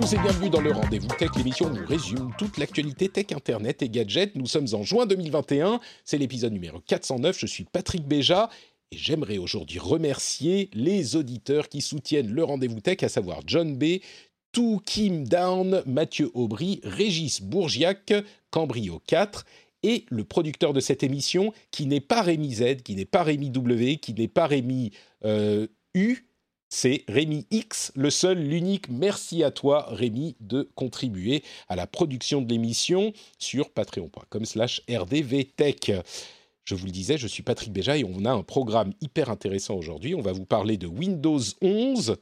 Tous et bienvenue dans le Rendez-vous Tech, l'émission où on résume toute l'actualité tech, internet et gadgets. Nous sommes en juin 2021, c'est l'épisode numéro 409, je suis Patrick Béja et j'aimerais aujourd'hui remercier les auditeurs qui soutiennent le Rendez-vous Tech, à savoir John B., tout Kim Down, Mathieu Aubry, Régis Bourgiac, Cambrio 4 et le producteur de cette émission qui n'est pas Rémi Z, qui n'est pas Rémi W, qui n'est pas Rémi euh, U, c'est Rémi X, le seul, l'unique. Merci à toi, Rémi, de contribuer à la production de l'émission sur patreon.com slash rdvtech. Je vous le disais, je suis Patrick Béja et on a un programme hyper intéressant aujourd'hui. On va vous parler de Windows 11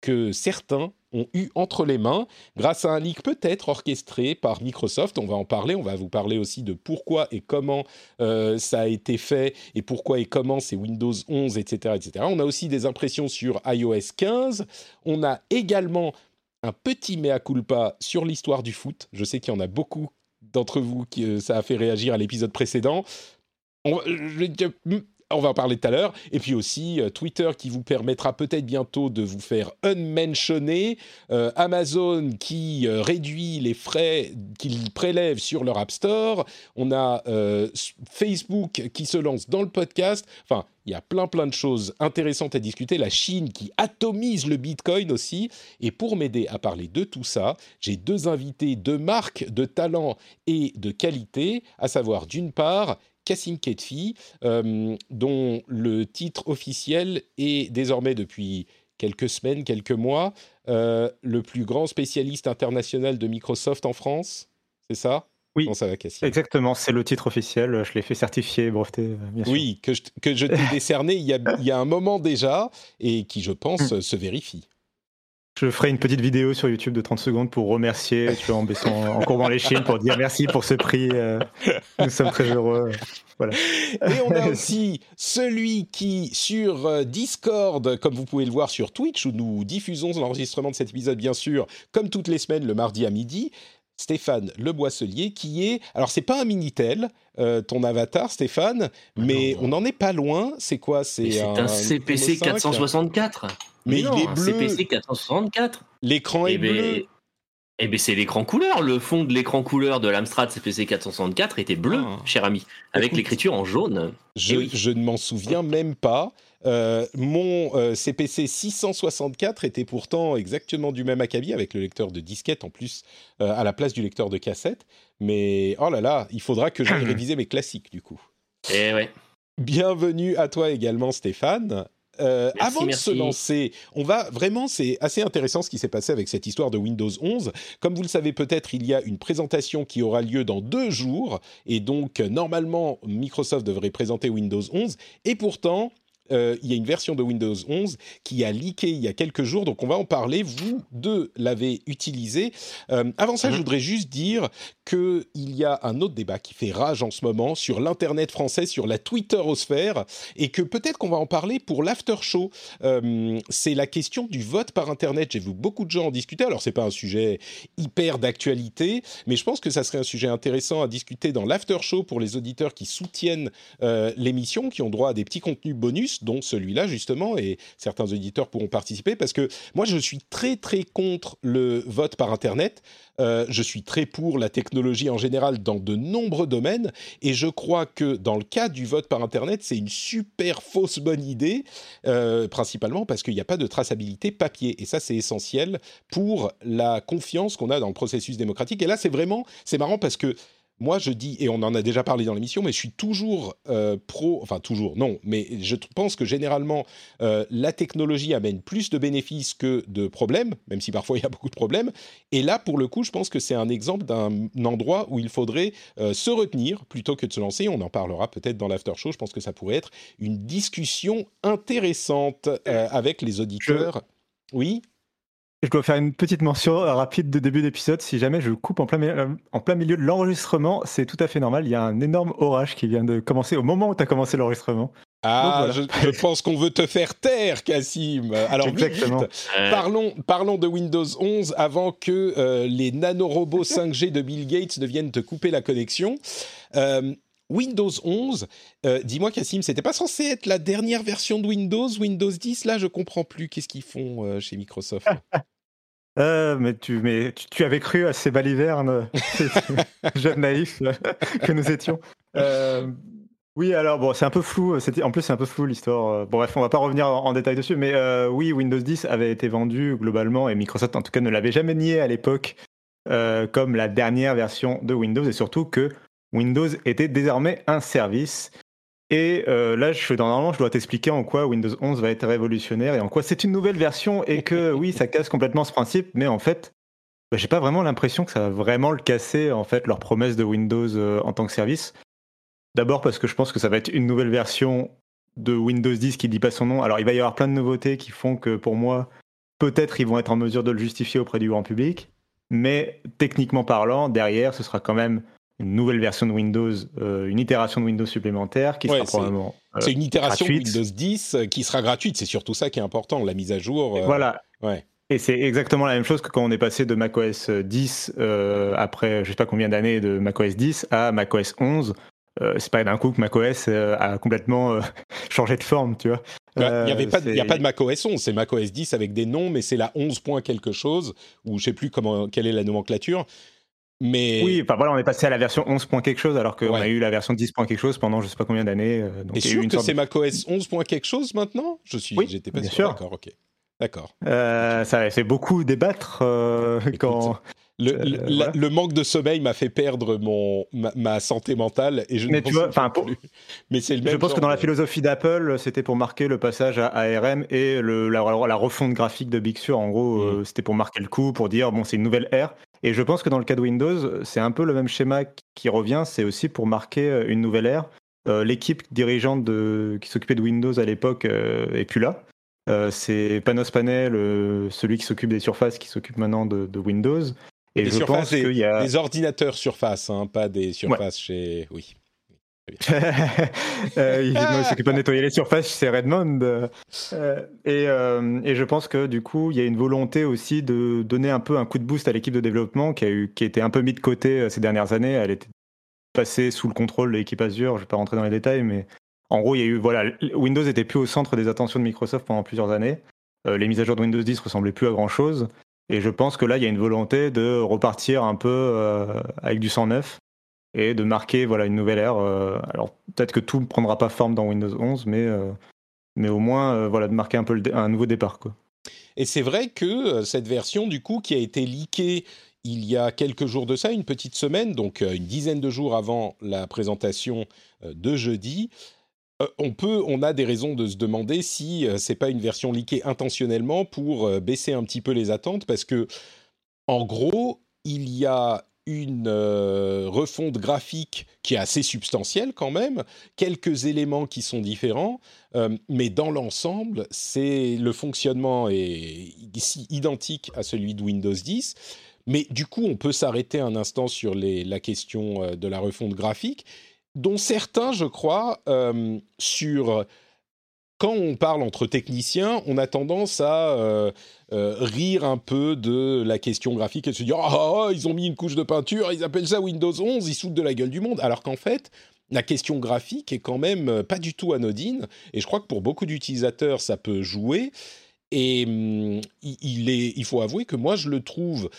que certains ont eu entre les mains grâce à un leak peut-être orchestré par Microsoft. On va en parler. On va vous parler aussi de pourquoi et comment euh, ça a été fait et pourquoi et comment c'est Windows 11, etc., etc. On a aussi des impressions sur iOS 15. On a également un petit mea culpa sur l'histoire du foot. Je sais qu'il y en a beaucoup d'entre vous qui euh, ça a fait réagir à l'épisode précédent. On, je- on va en parler tout à l'heure. Et puis aussi euh, Twitter qui vous permettra peut-être bientôt de vous faire unmentionner. Euh, Amazon qui euh, réduit les frais qu'ils prélèvent sur leur App Store. On a Facebook qui se lance dans le podcast. Enfin, il y a plein plein de choses intéressantes à discuter. La Chine qui atomise le Bitcoin aussi. Et pour m'aider à parler de tout ça, j'ai deux invités de marque, de talent et de qualité, à savoir d'une part Cassim Ketfi, euh, dont le titre officiel est désormais depuis quelques semaines, quelques mois, euh, le plus grand spécialiste international de Microsoft en France. C'est ça? Oui. Ça va, Exactement, c'est le titre officiel. Je l'ai fait certifier, breveté, euh, bien sûr. Oui, que je, que je t'ai décerné il y, a, il y a un moment déjà et qui, je pense, se vérifie. Je ferai une petite vidéo sur YouTube de 30 secondes pour remercier, tu vois, en, baissant, en courbant les chines, pour dire merci pour ce prix. euh, nous sommes très heureux. Voilà. Et on a aussi celui qui, sur euh, Discord, comme vous pouvez le voir sur Twitch, où nous diffusons l'enregistrement de cet épisode, bien sûr, comme toutes les semaines, le mardi à midi, Stéphane Le Boisselier, qui est... Alors, c'est pas un Minitel, euh, ton avatar, Stéphane, mais on n'en est pas loin. C'est quoi? C'est un CPC Chrono 5? 464. Mais il non, est un bleu. CPC 464. L'écran est Eh bleu. ben, eh ben c'est l'écran couleur. Le fond de l'écran couleur de l'Amstrad CPC 464 était bleu, Ah. cher ami, avec l'écriture en jaune. Je, Eh oui. je ne m'en souviens même pas. Euh, mon euh, CPC 664 était pourtant exactement du même acabit avec le lecteur de disquette en plus euh, à la place du lecteur de cassette. Mais oh là là, il faudra que j'aille réviser mes classiques du coup. Eh ouais. Bienvenue à toi également Stéphane. Euh, Merci, avant de se lancer, on va vraiment, c'est assez intéressant ce qui s'est passé avec cette histoire de Windows 11. Comme vous le savez peut-être, il y a une présentation qui aura lieu dans deux jours, et donc euh, normalement Microsoft devrait présenter Windows 11, et pourtant euh, il y a une version de Windows 11 qui a leaké il y a quelques jours, donc on va en parler. Vous deux l'avez utilisé. Euh, avant ça, je Mhm. voudrais juste dire qu'il y a un autre débat qui fait rage en ce moment sur l'internet français, sur la Twitterosphère, et que peut-être qu'on va en parler pour l'after show. Euh, c'est la question du vote par internet. J'ai vu beaucoup de gens en discuter. Alors c'est pas un sujet hyper d'actualité, mais je pense que ça serait un sujet intéressant à discuter dans l'after show pour les auditeurs qui soutiennent l'émission, qui ont droit à des petits contenus bonus, dont celui-là justement, et certains auditeurs pourront participer parce que moi je suis très très contre le vote par internet. Euh, je suis très pour la technologie en général dans de nombreux domaines et je crois que dans le cas du vote par internet, c'est une super fausse bonne idée, euh, principalement parce qu'il n'y a pas de traçabilité papier et ça c'est essentiel pour la confiance qu'on a dans le processus démocratique. Et là c'est vraiment c'est marrant parce que moi, je dis, et on en a déjà parlé dans l'émission, mais je suis toujours euh, pro, enfin toujours, non, mais je pense que généralement, euh, la technologie amène plus de bénéfices que de problèmes, même si parfois il y a beaucoup de problèmes. Et là, pour le coup, je pense que c'est un exemple d'un endroit où il faudrait euh, se retenir plutôt que de se lancer. On en parlera peut-être dans l'after show. Je pense que ça pourrait être une discussion intéressante avec les auditeurs. Oui je dois faire une petite mention rapide de début d'épisode. Si jamais je coupe en plein, euh, en plein milieu de l'enregistrement, c'est tout à fait normal. Il y a un énorme orage qui vient de commencer au moment où tu as commencé l'enregistrement. Ah, je, pense qu'on veut te faire taire, Cassim. Alors, Exactement. parlons, parlons de Windows 11 avant que euh, les nanorobots 5G de Bill Gates ne viennent te couper la connexion. Euh, Windows 11, dis-moi Cassim, c'était pas censé être la dernière version de Windows, Windows 10 Là, je comprends plus. Qu'est-ce qu'ils font chez Microsoft? Euh, mais tu, mais tu, avais cru à ces balivernes, jeunes naïfs que nous étions. Euh, oui, alors bon, c'est un peu flou. En plus, c'est un peu flou l'histoire. Bon, bref, on va pas revenir en, détail dessus. Mais euh, oui, Windows 10 avait été vendu globalement et Microsoft, en tout cas, ne l'avait jamais nié à l'époque comme la dernière version de Windows et surtout que Windows était désormais un service et euh, là, je, normalement, je dois t'expliquer en quoi Windows 11 va être révolutionnaire et en quoi c'est une nouvelle version et que oui, ça casse complètement ce principe, mais en fait, bah, j'ai pas vraiment l'impression que ça va vraiment le casser, en fait, leur promesse de Windows euh, en tant que service. D'abord parce que je pense que ça va être une nouvelle version de Windows 10 qui dit pas son nom. Alors, il va y avoir plein de nouveautés qui font que pour moi, peut-être ils vont être en mesure de le justifier auprès du grand public, mais techniquement parlant, derrière, ce sera quand même une nouvelle version de Windows, euh, une itération de Windows supplémentaire qui sera probablement. Euh, c'est une itération de Windows 10 euh, qui sera gratuite. C'est surtout ça qui est important, la mise à jour. Voilà. Ouais. Et c'est exactement la même chose que quand on est passé de macOS 10 après je sais pas combien d'années de macOS 10 à macOS 11. c'est pas d'un coup que macOS a complètement changé de forme, tu vois. Bah, il n'y avait pas, a pas de macOS 11, c'est macOS 10 avec des noms, mais c'est la 11. quelque chose, ou je sais plus comment, quelle est la nomenclature. Mais... Oui, enfin voilà, on est passé à la version 11. quelque chose alors qu'on a eu la version 10. quelque chose pendant je sais pas combien d'années. Euh, Et sûr que c'est macOS 11. quelque chose maintenant? Je suis, oui, j'étais pas sûr. D'accord, ok. D'accord. Euh, ça fait beaucoup débattre euh, quand. Le, le, manque de sommeil m'a fait perdre mon, ma, santé mentale et je mais ne tu vois, plus. Mais c'est le même. Je pense que dans la philosophie d'Apple, c'était pour marquer le passage à ARM et le, la, la, refonte graphique de Big Sur. En gros, mm. c'était pour marquer le coup, pour dire bon, c'est une nouvelle ère. Et je pense que dans le cas de Windows, c'est un peu le même schéma qui revient. C'est aussi pour marquer euh, une nouvelle ère. Euh, l'équipe dirigeante de, qui s'occupait de Windows à l'époque euh, est plus là. c'est Panos Panel, celui qui s'occupe des surfaces, qui s'occupe maintenant de, Windows. Et je pense qu'il y a des ordinateurs Surface, hein, pas des surfaces chez. Oui. euh, il, s'occupe de nettoyer les surfaces c'est Redmond. Euh, et, euh, et, je pense que du coup, il y a une volonté aussi de donner un peu un coup de boost à l'équipe de développement qui a, été un peu mis de côté euh, ces dernières années. Elle était passée sous le contrôle de l'équipe Azure. Je ne vais pas rentrer dans les détails, mais en gros, il y a eu voilà, Windows était plus au centre des attentions de Microsoft pendant plusieurs années. les mises à jour de Windows 10 ressemblaient plus à grand chose. Et je pense que là, il y a une volonté de repartir un peu avec du sang neuf et de marquer voilà une nouvelle ère. Euh, alors peut-être que tout ne prendra pas forme dans Windows 11, mais euh, mais au moins euh, voilà de marquer un peu un nouveau départ quoi. Et c'est vrai que cette version du coup qui a été leakée il y a quelques jours de ça, une petite semaine, donc une dizaine de jours avant la présentation de jeudi, on peut, on a des raisons de se demander si c'est pas une version leakée intentionnellement pour baisser un petit peu les attentes, parce que en gros, il y a une euh, refonte graphique qui est assez substantielle quand même, quelques éléments qui sont différents, euh, mais dans l'ensemble, c'est le fonctionnement est identique à celui de Windows 10. Mais du coup, on peut s'arrêter un instant sur la question euh, de la refonte graphique, dont certains, je crois, sur quand on parle entre techniciens, on a tendance à euh, euh, rire un peu de la question graphique et se dire ah, ils ont mis une couche de peinture, ils appellent ça Windows 11, ils sautent de la gueule du monde. Alors qu'en fait, la question graphique est quand même euh, pas du tout anodine. Et je crois que pour beaucoup d'utilisateurs, ça peut jouer. Et hum, il, faut avouer que moi, je le trouve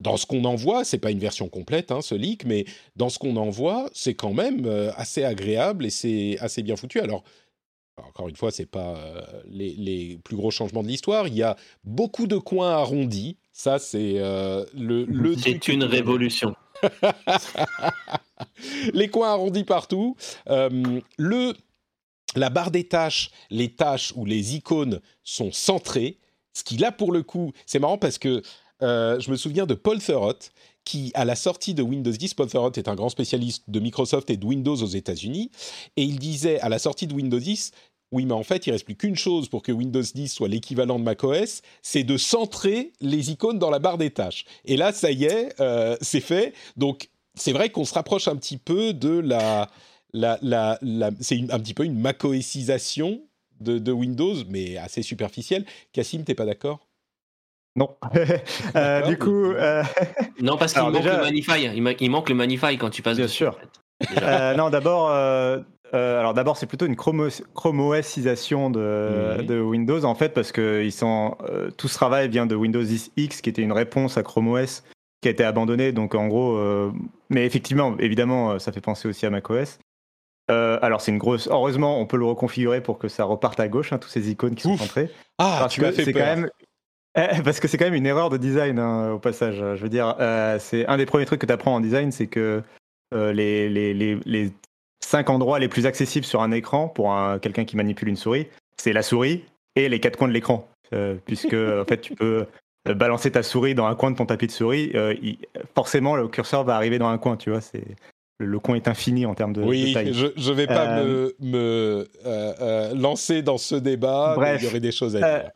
dans ce qu'on en voit, c'est pas une version complète, hein, ce leak, mais dans ce qu'on en voit, c'est quand même assez agréable et c'est assez bien foutu. Alors, encore une fois, c'est pas euh, les, plus gros changements de l'histoire. Il y a beaucoup de coins arrondis. Ça, c'est euh, le, le C'est une révolution. les coins arrondis partout. Euh, le, la barre des tâches, les tâches ou les icônes sont centrées. Ce qui, là, pour le coup, c'est marrant parce que je me souviens de Paul Thurrott, qui, à la sortie de Windows 10, Paul est un grand spécialiste de Microsoft et de Windows aux États-Unis, et il disait, à la sortie de Windows 10, oui, mais en fait, il reste plus qu'une chose pour que Windows 10 soit l'équivalent de macOS, c'est de centrer les icônes dans la barre des tâches. Et là, ça y est, euh, c'est fait. Donc, c'est vrai qu'on se rapproche un petit peu de la, c'est un petit peu une macOSisation de, de, Windows, mais assez superficielle. Cassim, t'es pas d'accord? Non. euh, du coup. Euh... Non, parce qu'il manque déjà... le Manify. Il, il, manque le Manify quand tu passes Bien dessus, sûr. En fait. euh, non, d'abord, euh, euh, alors d'abord, c'est plutôt une OSisation de, mmh. de, Windows en fait, parce que ils sont, euh, tout ce travail vient de Windows 10 X, qui était une réponse à Chrome OS qui a été abandonnée. Donc en gros, euh, mais effectivement, évidemment, ça fait penser aussi à macOS. alors c'est une grosse. Heureusement, on peut le reconfigurer pour que ça reparte à gauche, hein, tous ces icônes qui Ouf. sont centrées. Ah, parce tu que m'as fait c'est quand même. Eh, Parce que c'est quand même une erreur de design hein, au passage. Je veux dire, euh, c'est un des premiers trucs que tu apprends en design, c'est que euh, les, les, les, les cinq endroits les plus accessibles sur un écran pour un, quelqu'un qui manipule une souris, c'est la souris et les quatre coins de l'écran. Euh, puisque en fait, tu peux balancer ta souris dans un coin de ton tapis de souris, il, forcément le curseur va arriver dans un coin, tu vois. C'est le coin est infini en termes de, oui, de taille. je ne vais pas me, me lancer dans ce débat. Bref, il y aurait des choses à dire.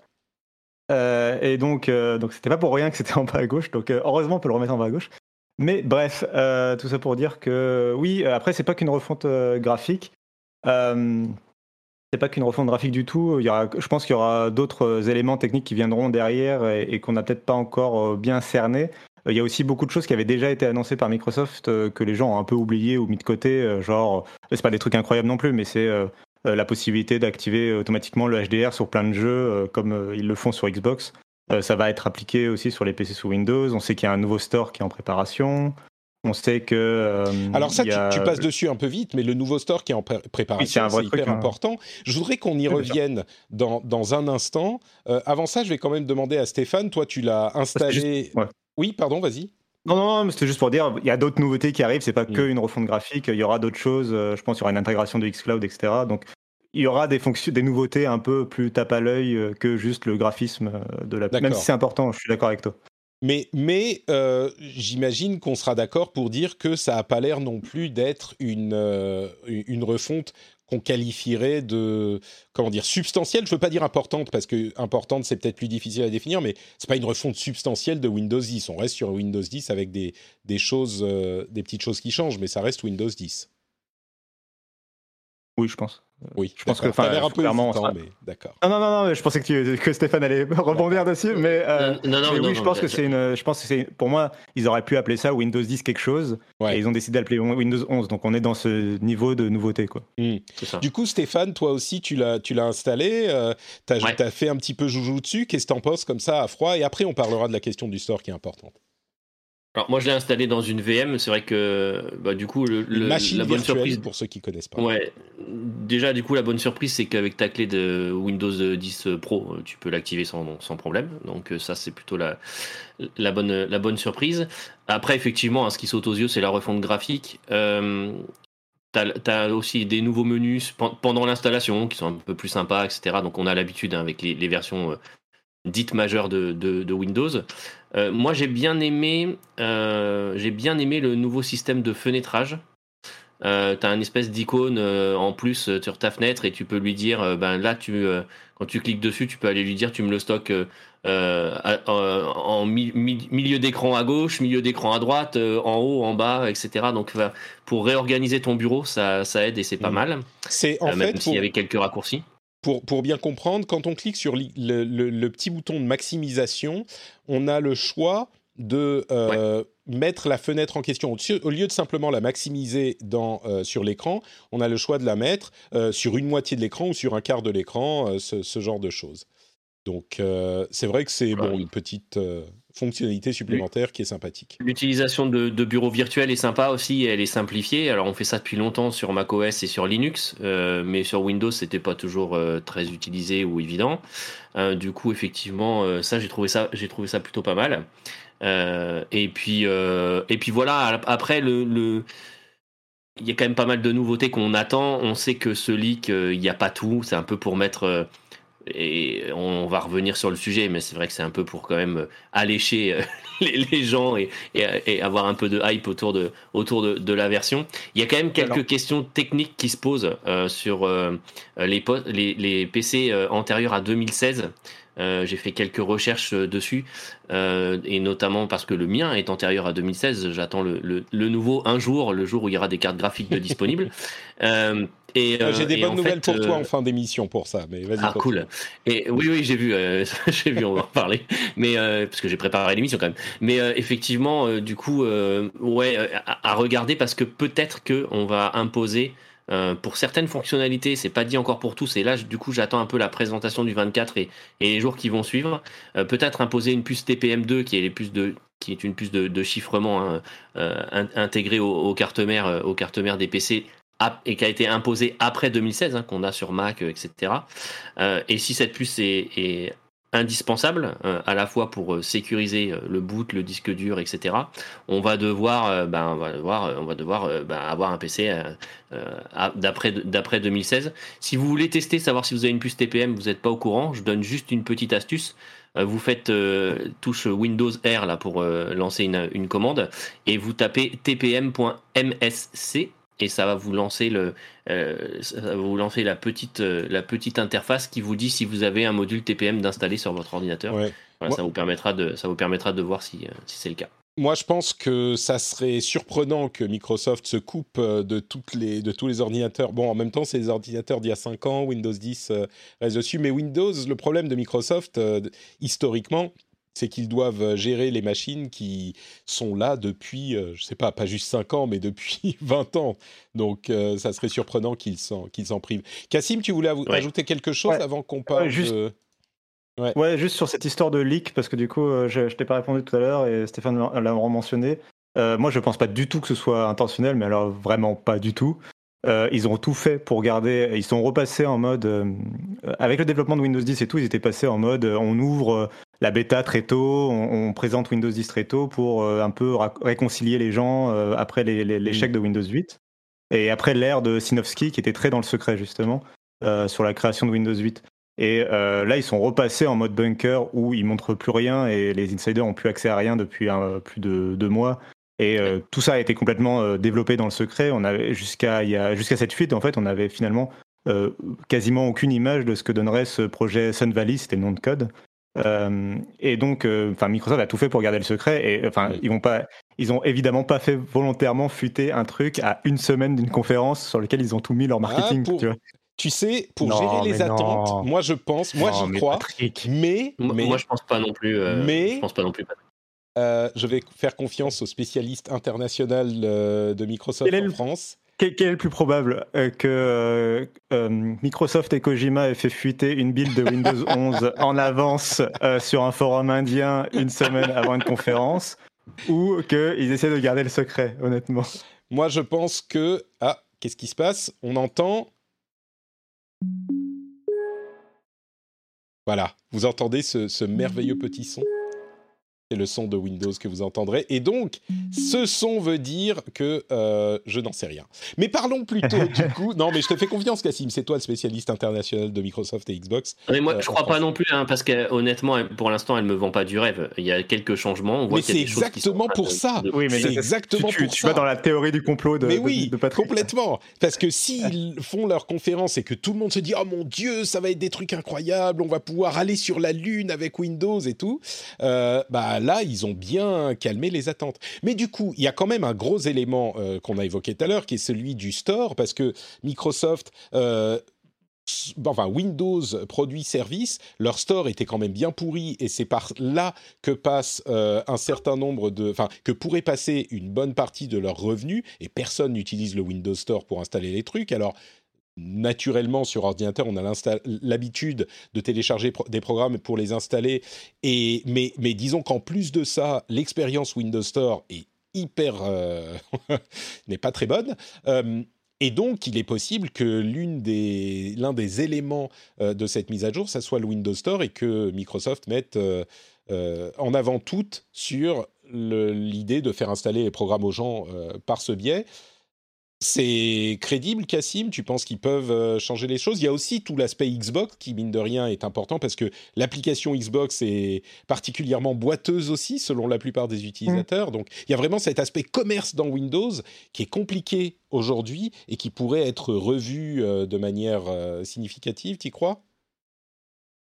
Euh, et donc, euh, donc c'était pas pour rien que c'était en bas à gauche. Donc, euh, heureusement, on peut le remettre en bas à gauche. Mais bref, tout ça pour dire que oui, après, c'est pas qu'une refonte graphique. c'est pas qu'une refonte graphique du tout. Il y je pense qu'il y aura d'autres éléments techniques qui viendront derrière et, et qu'on n'a peut-être pas encore bien cerné. Il y a aussi beaucoup de choses qui avaient déjà été annoncées par Microsoft que les gens ont un peu oublié ou mis de côté. Genre, c'est pas des trucs incroyables non plus, mais c'est la possibilité d'activer automatiquement le HDR sur plein de jeux euh, comme euh, ils le font sur Xbox. Euh, ça va être appliqué aussi sur les PC sous Windows. On sait qu'il y a un nouveau store qui est en préparation. On sait que. euh, Alors ça, a... tu, tu, passes dessus un peu vite, mais le nouveau store qui est en pré préparation, oui, c'est hyper hein. important. Je voudrais qu'on y revienne dans, dans, un instant. Euh, avant ça, je vais quand même demander à Stéphane, toi, tu l'as installé... Juste... Ouais. Oui, pardon, vas-y. Non, non, non c'était juste pour dire, il y a d'autres nouveautés qui arrivent, c'est pas mmh. que une refonte graphique, il y aura d'autres choses, euh, je pense qu'il y aura une intégration de xCloud, etc. Donc il y aura des, fonctions, des nouveautés un peu plus tape à l'œil euh, que juste le graphisme euh, de la... Même si c'est important, je suis d'accord avec toi. Mais, mais euh, j'imagine qu'on sera d'accord pour dire que ça n'a pas l'air non plus d'être une, euh, une refonte qu'on qualifierait de comment dire substantielle. Je veux pas dire importante parce que importante c'est peut-être plus difficile à définir, mais c'est pas une refonte substantielle de Windows 10. On reste sur Windows 10 avec des, des choses, euh, des petites choses qui changent, mais ça reste Windows 10. Oui, je pense. Oui, je pense que enfin, l'air un peu clairement, hésitant, mais d'accord. Non, non, non, non, je pensais que, tu, que Stéphane allait rebondir dessus, mais, euh, non, non, mais non, oui, je pense que c'est une, je pense que c'est, pour moi, ils auraient pu appeler ça Windows 10 quelque chose, ouais. et ils ont décidé d'appeler Windows 11, donc on est dans ce niveau de nouveauté, quoi. Mmh. Du coup, Stéphane, toi aussi, tu l'as, tu l'as installé, euh, t'as, ouais. t'as fait un petit peu joujou dessus. Qu'est-ce que t'en penses comme ça à froid? Et après, on parlera de la question du store qui est importante. Alors moi je l'ai installé dans une VM, c'est vrai que bah, du coup le, le machine la bonne surprise pour ceux qui connaissent pas. Ouais. Déjà du coup la bonne surprise c'est qu'avec ta clé de Windows 10 Pro, tu peux l'activer sans, sans problème. Donc ça c'est plutôt la, la bonne la bonne surprise. Après effectivement hein, ce qui saute aux yeux c'est la refonte graphique. Euh, T'as as aussi des nouveaux menus pendant l'installation qui sont un peu plus sympas, etc. Donc on a l'habitude hein, avec les, les versions dites majeures de, de, de Windows. Euh, moi, j'ai bien aimé, euh, j'ai bien aimé le nouveau système de fenêtrage. Euh, tu as une espèce d'icône euh, en plus sur ta fenêtre et tu peux lui dire, ben là, tu, quand tu cliques dessus, tu peux aller lui dire, tu me le stockes en mi mi milieu d'écran à gauche, milieu d'écran à droite, en haut, en bas, etc. Donc, pour réorganiser ton bureau, ça, ça aide et c'est pas mmh. mal. C'est en même fait s'il y avait quelques raccourcis pour, pour, bien comprendre, quand on clique sur le, le, le, petit bouton de maximisation, on a le choix de euh, ouais. mettre la fenêtre en question. Au lieu de simplement la maximiser dans, euh, sur l'écran, on a le choix de la mettre euh, sur une moitié de l'écran ou sur un quart de l'écran, ce, ce, genre de choses. Donc c'est vrai que c'est bon, une petite, fonctionnalité supplémentaire qui est sympathique. L'utilisation de, de, bureaux virtuels est sympa aussi, elle est simplifiée. Alors on fait ça depuis longtemps sur macOS et sur Linux, euh, mais sur Windows c'était pas toujours euh, très utilisé ou évident. Euh, du coup effectivement ça j'ai trouvé ça j'ai trouvé ça plutôt pas mal. et puis et puis voilà après le, le il y a quand même pas mal de nouveautés qu'on attend. On sait que ce leak, il n'y a pas tout. C'est un peu pour mettre et on va revenir sur le sujet, mais c'est vrai que c'est un peu pour quand même allécher euh, les, gens et, avoir un peu de hype autour de, autour de, la version. Il y a quand même quelques questions techniques qui se posent euh, sur euh, les, les, PC antérieurs à 2016. j'ai fait quelques recherches dessus, et notamment parce que le mien est antérieur à 2016. J'attends le, le, nouveau un jour, le jour où il y aura des cartes graphiques disponibles. Euh, j'ai des bonnes nouvelles pour toi euh, en fin d'émission pour ça, mais vas-y. Ah cool. Et oui oui j'ai vu, euh, j'ai vu on va en parler, mais parce que j'ai préparé l'émission quand même. Mais effectivement du coup ouais à, regarder parce que peut-être que on va imposer pour certaines fonctionnalités, c'est pas dit encore pour tous, et là, du coup, j'attends un peu la présentation du 24 et, et les jours qui vont suivre. Peut-être imposer une puce TPM2 qui est les puces de qui est une puce de, chiffrement hein, intégrée aux, aux cartes mères, aux cartes mères des PC et qui a été imposé après 2016, hein, qu'on a sur Mac, etc. Euh, et si cette puce est, indispensable, euh, à la fois pour euh, sécuriser le boot, le disque dur, etc., on va devoir, ben, on va devoir, on va devoir ben, avoir un PC d'après d'après 2016. Si vous voulez tester, savoir si vous avez une puce TPM, vous n'êtes pas au courant, je donne juste une petite astuce vous faites touche Windows R là pour lancer une, une, commande et vous tapez tpm.msc et ça va vous lancer le, euh, ça va vous lancer la petite, euh, la petite interface qui vous dit si vous avez un module TPM d'installer sur votre ordinateur. ça vous permettra de, ça vous permettra de voir si, euh, si c'est le cas. Moi, je pense que ça serait surprenant que Microsoft se coupe de, toutes les, de tous les ordinateurs. Bon, en même temps, c'est les ordinateurs d'il y a 5 ans, Windows 10 reste dessus. Mais Windows, le problème de Microsoft, historiquement, c'est qu'ils doivent gérer les machines qui sont là depuis, euh, je ne sais pas, pas juste 5 ans, mais depuis 20 ans. Donc, euh, ça serait surprenant qu'ils s'en, qu'ils privent. Cassim, tu voulais ajouter quelque chose avant qu'on parle juste... Ouais. juste sur cette histoire de leak, parce que du coup, euh, je, ne t'ai pas répondu tout à l'heure et Stéphane l'a mentionné. moi, je pense pas du tout que ce soit intentionnel, mais alors vraiment pas du tout. ils ont tout fait pour garder. Ils sont repassés en mode. avec le développement de Windows 10 et tout, ils étaient passés en mode on ouvre la bêta très tôt, on, présente Windows 10 très tôt pour euh, un peu réconcilier les gens euh, après l'échec mm. de Windows 8 et après l'ère de Sinofsky qui était très dans le secret justement euh, sur la création de Windows 8. Et là, ils sont repassés en mode bunker où ils montrent plus rien et les insiders ont plus accès à rien depuis plus de deux mois. Et tout ça a été complètement développé dans le secret. On avait jusqu'à jusqu'à cette fuite, en fait, on avait finalement quasiment aucune image de ce que donnerait ce projet Sun Valley, c'était le nom de code. Euh, et donc, euh, enfin, Microsoft a tout fait pour garder le secret. Et enfin, ils vont pas, ils ont évidemment pas fait volontairement fuiter un truc à une semaine d'une conférence sur lequel ils ont tout mis leur ah, marketing. tu, sais, pour gérer les attentes, moi je pense, moi j'y crois, mais, mais, moi je pense pas non plus. Euh, mais je pense pas non plus. je vais faire confiance au spécialiste international de Microsoft en France. Quel, est le plus probable euh, que euh, euh, Microsoft et Kojima aient fait fuiter une build de Windows 11 en avance sur un forum indien une semaine avant une conférence ou qu'ils essaient de garder le secret, honnêtement? Moi, je pense que... Ah, qu'est-ce qui se passe? On entend... Voilà, vous entendez ce merveilleux petit son? C'est le son de Windows que vous entendrez. Et donc, ce son veut dire que euh, je n'en sais rien. Mais parlons plutôt du coup. Non, mais je te fais confiance, Cassim. C'est toi le spécialiste international de Microsoft et Xbox. Mais moi, euh, je crois pas non plus, hein, parce que honnêtement, pour l'instant, elle me vend pas du rêve. Il y a quelques changements. mais c'est exactement pour ça. Oui, mais c'est exactement tu, pour tu vas dans la théorie du complot de. Mais oui, de, complètement. Parce que s'ils font leur conférence et que tout le monde se dit, oh mon Dieu, ça va être des trucs incroyables, on va pouvoir aller sur la lune avec Windows et tout. Euh, bah là, ils ont bien calmé les attentes. Mais du coup, il y a quand même un gros élément euh, qu'on a évoqué tout à l'heure, qui est celui du store, parce que Microsoft... Euh, enfin Windows produit service, leur store était quand même bien pourri et c'est par là que passe euh, un certain nombre de, enfin que pourrait passer une bonne partie de leurs revenus et personne n'utilise le Windows Store pour installer les trucs. Alors naturellement sur ordinateur, on a l'habitude de télécharger des programmes pour les installer. Et, mais, disons qu'en plus de ça, l'expérience Windows Store est hyper euh, n'est pas très bonne. Euh, et donc, il est possible que des, l'un des éléments euh, de cette mise à jour, ça soit le Windows Store et que Microsoft mette en avant tout sur l'idée de faire installer les programmes aux gens par ce biais. C'est crédible, Cassim? Tu penses qu'ils peuvent euh, changer les choses? Il y a aussi tout l'aspect Xbox qui, mine de rien, est important parce que l'application Xbox est particulièrement boiteuse aussi, selon la plupart des utilisateurs. Mm. Donc, il y a vraiment cet aspect commerce dans Windows qui est compliqué aujourd'hui et qui pourrait être revu euh, de manière euh, significative. Tu crois?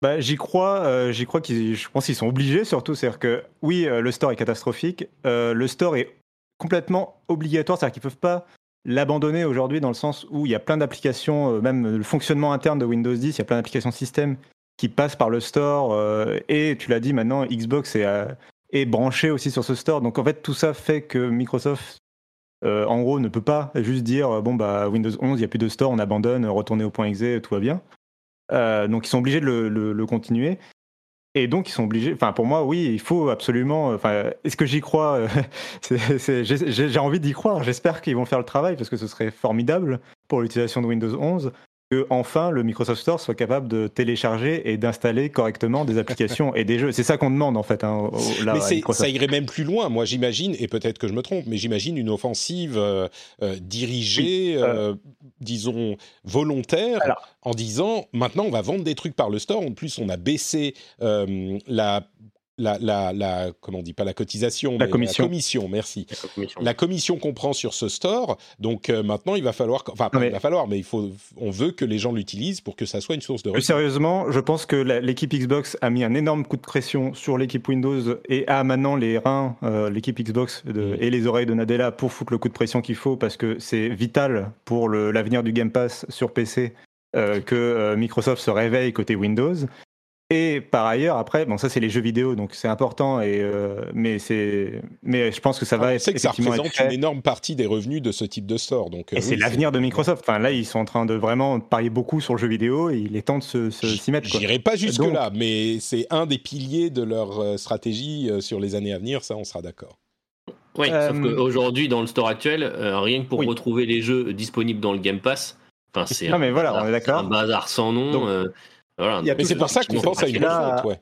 Bah, j'y crois, j'y crois qu'ils, je pense qu'ils sont obligés surtout, c'est-à-dire que oui, le store est catastrophique, le store est complètement obligatoire, c'est-à-dire qu'ils peuvent pas l'abandonner aujourd'hui dans le sens où il y a plein d'applications, euh, même le fonctionnement interne de Windows 10, il y a plein d'applications système qui passent par le store euh, et tu l'as dit maintenant Xbox est, euh, est, branché aussi sur ce store. Donc en fait tout ça fait que Microsoft en gros ne peut pas juste dire bon bah Windows 11 il n'y a plus de store, on abandonne, retournez au point exe, tout va bien. donc ils sont obligés de le continuer. Et donc, ils sont obligés. Enfin, pour moi, oui, il faut absolument. Enfin, est-ce que j'y crois J'ai envie d'y croire. J'espère qu'ils vont faire le travail parce que ce serait formidable pour l'utilisation de Windows 11 que enfin le Microsoft Store soit capable de télécharger et d'installer correctement des applications et des jeux. C'est ça qu'on demande en fait. Hein, mais ça irait même plus loin. Moi, j'imagine, et peut-être que je me trompe, mais j'imagine une offensive euh, euh, dirigée, euh, disons volontaire, en disant maintenant on va vendre des trucs par le store. En plus, on a baissé la la, la, la, comment on dit pas la cotisation, la commission. La commission, merci. La commission, qu'on prend sur ce store. Donc euh, maintenant, il va falloir, enfin, il va falloir, mais il faut, on veut que les gens l'utilisent pour que ça soit une source de revenus. Sérieusement, je pense que l'équipe Xbox a mis un énorme coup de pression sur l'équipe Windows et a maintenant les reins, euh, l'équipe Xbox mm. et les oreilles de Nadella pour foutre le coup de pression qu'il faut parce que c'est vital pour l'avenir du Game Pass sur PC euh, que Microsoft se réveille côté Windows. Et par ailleurs, après, bon, ça c'est les jeux vidéo, donc c'est important. Et euh, mais c'est, mais je pense que ça va être. C'est que ça représente une énorme partie des revenus de ce type de store. Donc, euh, et c'est l'avenir de Microsoft. Enfin, là, ils sont en train de vraiment parier beaucoup sur le jeu vidéo. Et il est temps de se, s'y mettre. J'irai pas jusque là, mais c'est un des piliers de leur euh, stratégie sur les années à venir. Ça, on sera d'accord. Oui, sauf qu'aujourd'hui, dans le store actuel, rien que pour retrouver les jeux disponibles dans le Game Pass, enfin c'est. Non, mais voilà, on est d'accord. Un bazar sans nom mais c'est pour ça qu'on pense à une refonte, ouais.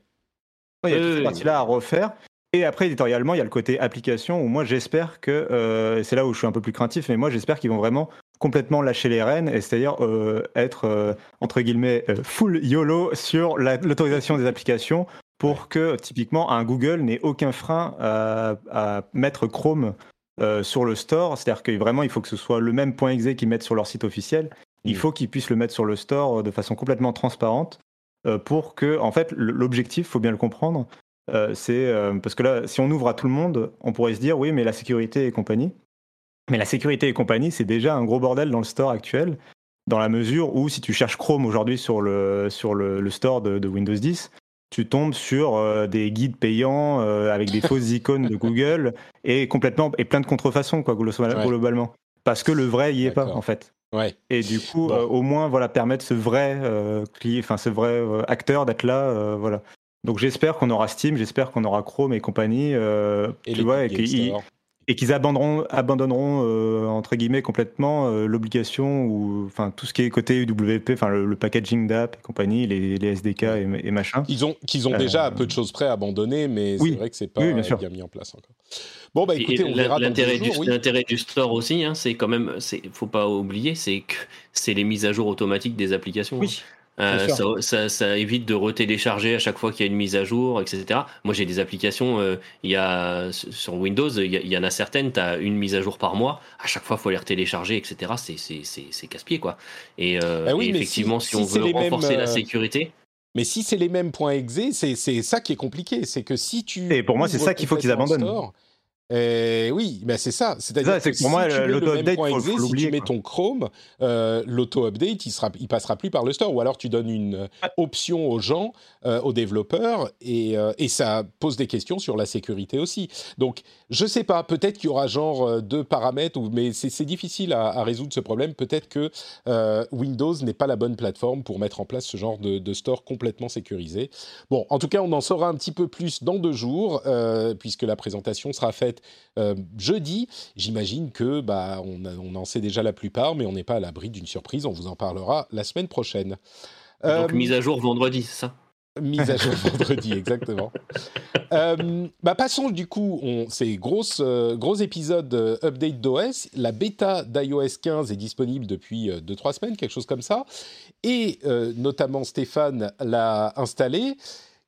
il y a toute cette partie-là à refaire. Et après, éditorialement, il y a le côté application où moi, j'espère que, euh, c'est là où je suis un peu plus craintif, mais moi, j'espère qu'ils vont vraiment complètement lâcher les rênes, et c'est-à-dire euh, être, euh, entre guillemets, full YOLO sur l'autorisation des applications pour que, typiquement, un Google n'ait aucun frein à, mettre Chrome sur le store. C'est-à-dire que vraiment, il faut que ce soit le même point exe qu'ils mettent sur leur site officiel. Il mm. faut qu'ils puissent le mettre sur le store de façon complètement transparente euh, pour que, en fait, l'objectif, faut bien le comprendre, euh, c'est euh, parce que là, si on ouvre à tout le monde, on pourrait se dire oui, mais la sécurité et compagnie. Mais la sécurité et compagnie, c'est déjà un gros bordel dans le store actuel, dans la mesure où si tu cherches Chrome aujourd'hui sur le, sur le, store de, Windows 10, tu tombes sur des guides payants avec des fausses icônes de Google et complètement et plein de contrefaçons quoi globalement parce que le vrai y est pas en fait. Ouais. Et du coup, euh, au moins, voilà, permettre ce vrai euh, enfin ce vrai euh, acteur d'être là, voilà. Donc j'espère qu'on aura Steam, j'espère qu'on aura Chrome et compagnie, et tu vois, et qu'ils et qu'ils abandonneront, abandonneront entre guillemets complètement l'obligation ou enfin tout ce qui est côté UWP, enfin le, packaging d'app et compagnie, les, les SDK et, machin. Ils ont qu'ils ont déjà à peu de choses près abandonné, mais c'est vrai que c'est pas bien, mis en place encore. Bon, bah écoutez, on verra L'intérêt du, l'intérêt du store aussi, hein, c'est quand même, c'est, faut pas oublier, c'est que c'est les mises à jour automatiques des applications. Oui. Euh, ça, ça, évite de retélécharger à chaque fois qu'il y a une mise à jour, etc. Moi, j'ai des applications, euh, il y a, sur Windows, il y, en a certaines, tu as une mise à jour par mois, à chaque fois, il faut les retélécharger, etc. C'est casse-pied, quoi. Et, euh, bah effectivement, si, on veut renforcer la sécurité. Mais si c'est les mêmes points exe, c'est ça qui est compliqué. C'est que si tu. Et pour moi, c'est ça qu'il faut qu'ils abandonnent. Et oui, mais c'est ça. C'est-à-dire que que pour moi, si le l'auto-update, si tu mets ton Chrome, euh, l'auto-update, il sera, il passera plus par le store. Ou alors tu donnes une euh, option aux gens, euh, aux développeurs, et, euh, et ça pose des questions sur la sécurité aussi. Donc, je sais pas. Peut-être qu'il y aura genre deux paramètres, mais c'est difficile à, à résoudre ce problème. Peut-être que Windows n'est pas la bonne plateforme pour mettre en place ce genre de, de store complètement sécurisé. Bon, en tout cas, on en saura un petit peu plus dans deux jours, puisque la présentation sera faite euh, jeudi. J'imagine que bah, on, a- on en sait déjà la plupart, mais on n'est pas à l'abri d'une surprise. On vous en parlera la semaine prochaine. Donc Euh, mise à jour vendredi, c'est ça? Mise à jour vendredi, exactement. Euh, bah, passons du coup, on, c'est grosse, euh, gros épisode euh, update d'OS. La bêta d'iOS 15 est disponible depuis 2-3 semaines, quelque chose comme ça. Et notamment Stéphane l'a installé.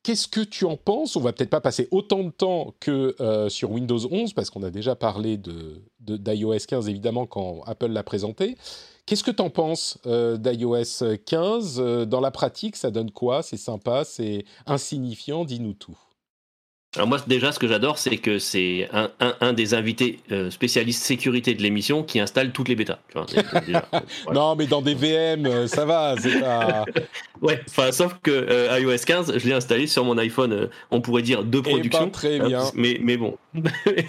Qu'est-ce que tu en penses? On va peut-être pas passer autant de temps que euh, sur Windows 11 parce qu'on a déjà parlé de, d'iOS 15 évidemment quand Apple l'a présenté. Qu'est-ce que tu en penses euh, d'iOS 15 Euh, Dans la pratique, ça donne quoi? C'est sympa, c'est insignifiant? Dis-nous tout. Alors moi déjà ce que j'adore c'est que c'est un, un, un des invités euh, spécialistes sécurité de l'émission qui installe toutes les bêtas. tu vois, c'est- déjà, voilà. Non, mais dans des VM, euh, ça va, c'est pas. Ouais, enfin sauf que euh, iOS 15 je l'ai installé sur mon iPhone, euh, on pourrait dire de Et production. pas très Euh, bien. mais, mais bon, Mais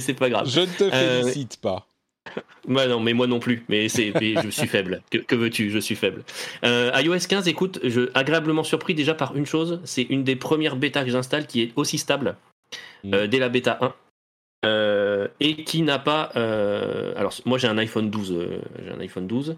c'est- pas grave. Je ne te Euh, félicite pas. Bah non, mais moi non plus. Mais c'est, je suis faible. Que, que veux-tu? Je suis faible. Euh, iOS 15, écoute, je agréablement surpris déjà par une chose. C'est une des premières bêtas que j'installe qui est aussi stable euh, dès la bêta 1. euh, et qui n'a pas. alors, moi j'ai un iPhone 12, euh, j'ai un iPhone 12,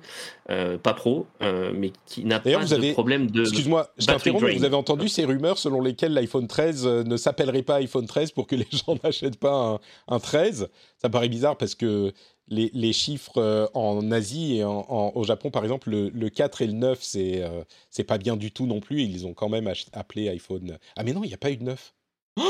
euh, pas pro, mais qui n'a pas vous de avez- problème de. Excuse-moi, je t'interromps, mais vous avez entendu ces rumeurs selon lesquelles l'iPhone 13 euh, ne s'appellerait pas iPhone 13 pour que les gens n'achètent pas un, un 13 Ça paraît bizarre parce que les, les chiffres euh, en Asie et en- en- au Japon, par exemple, le, le 4 et le 9, c'est euh, c'est pas bien du tout non plus. Ils ont quand même appelé iPhone. Ah, mais non, il n'y a pas eu de 9.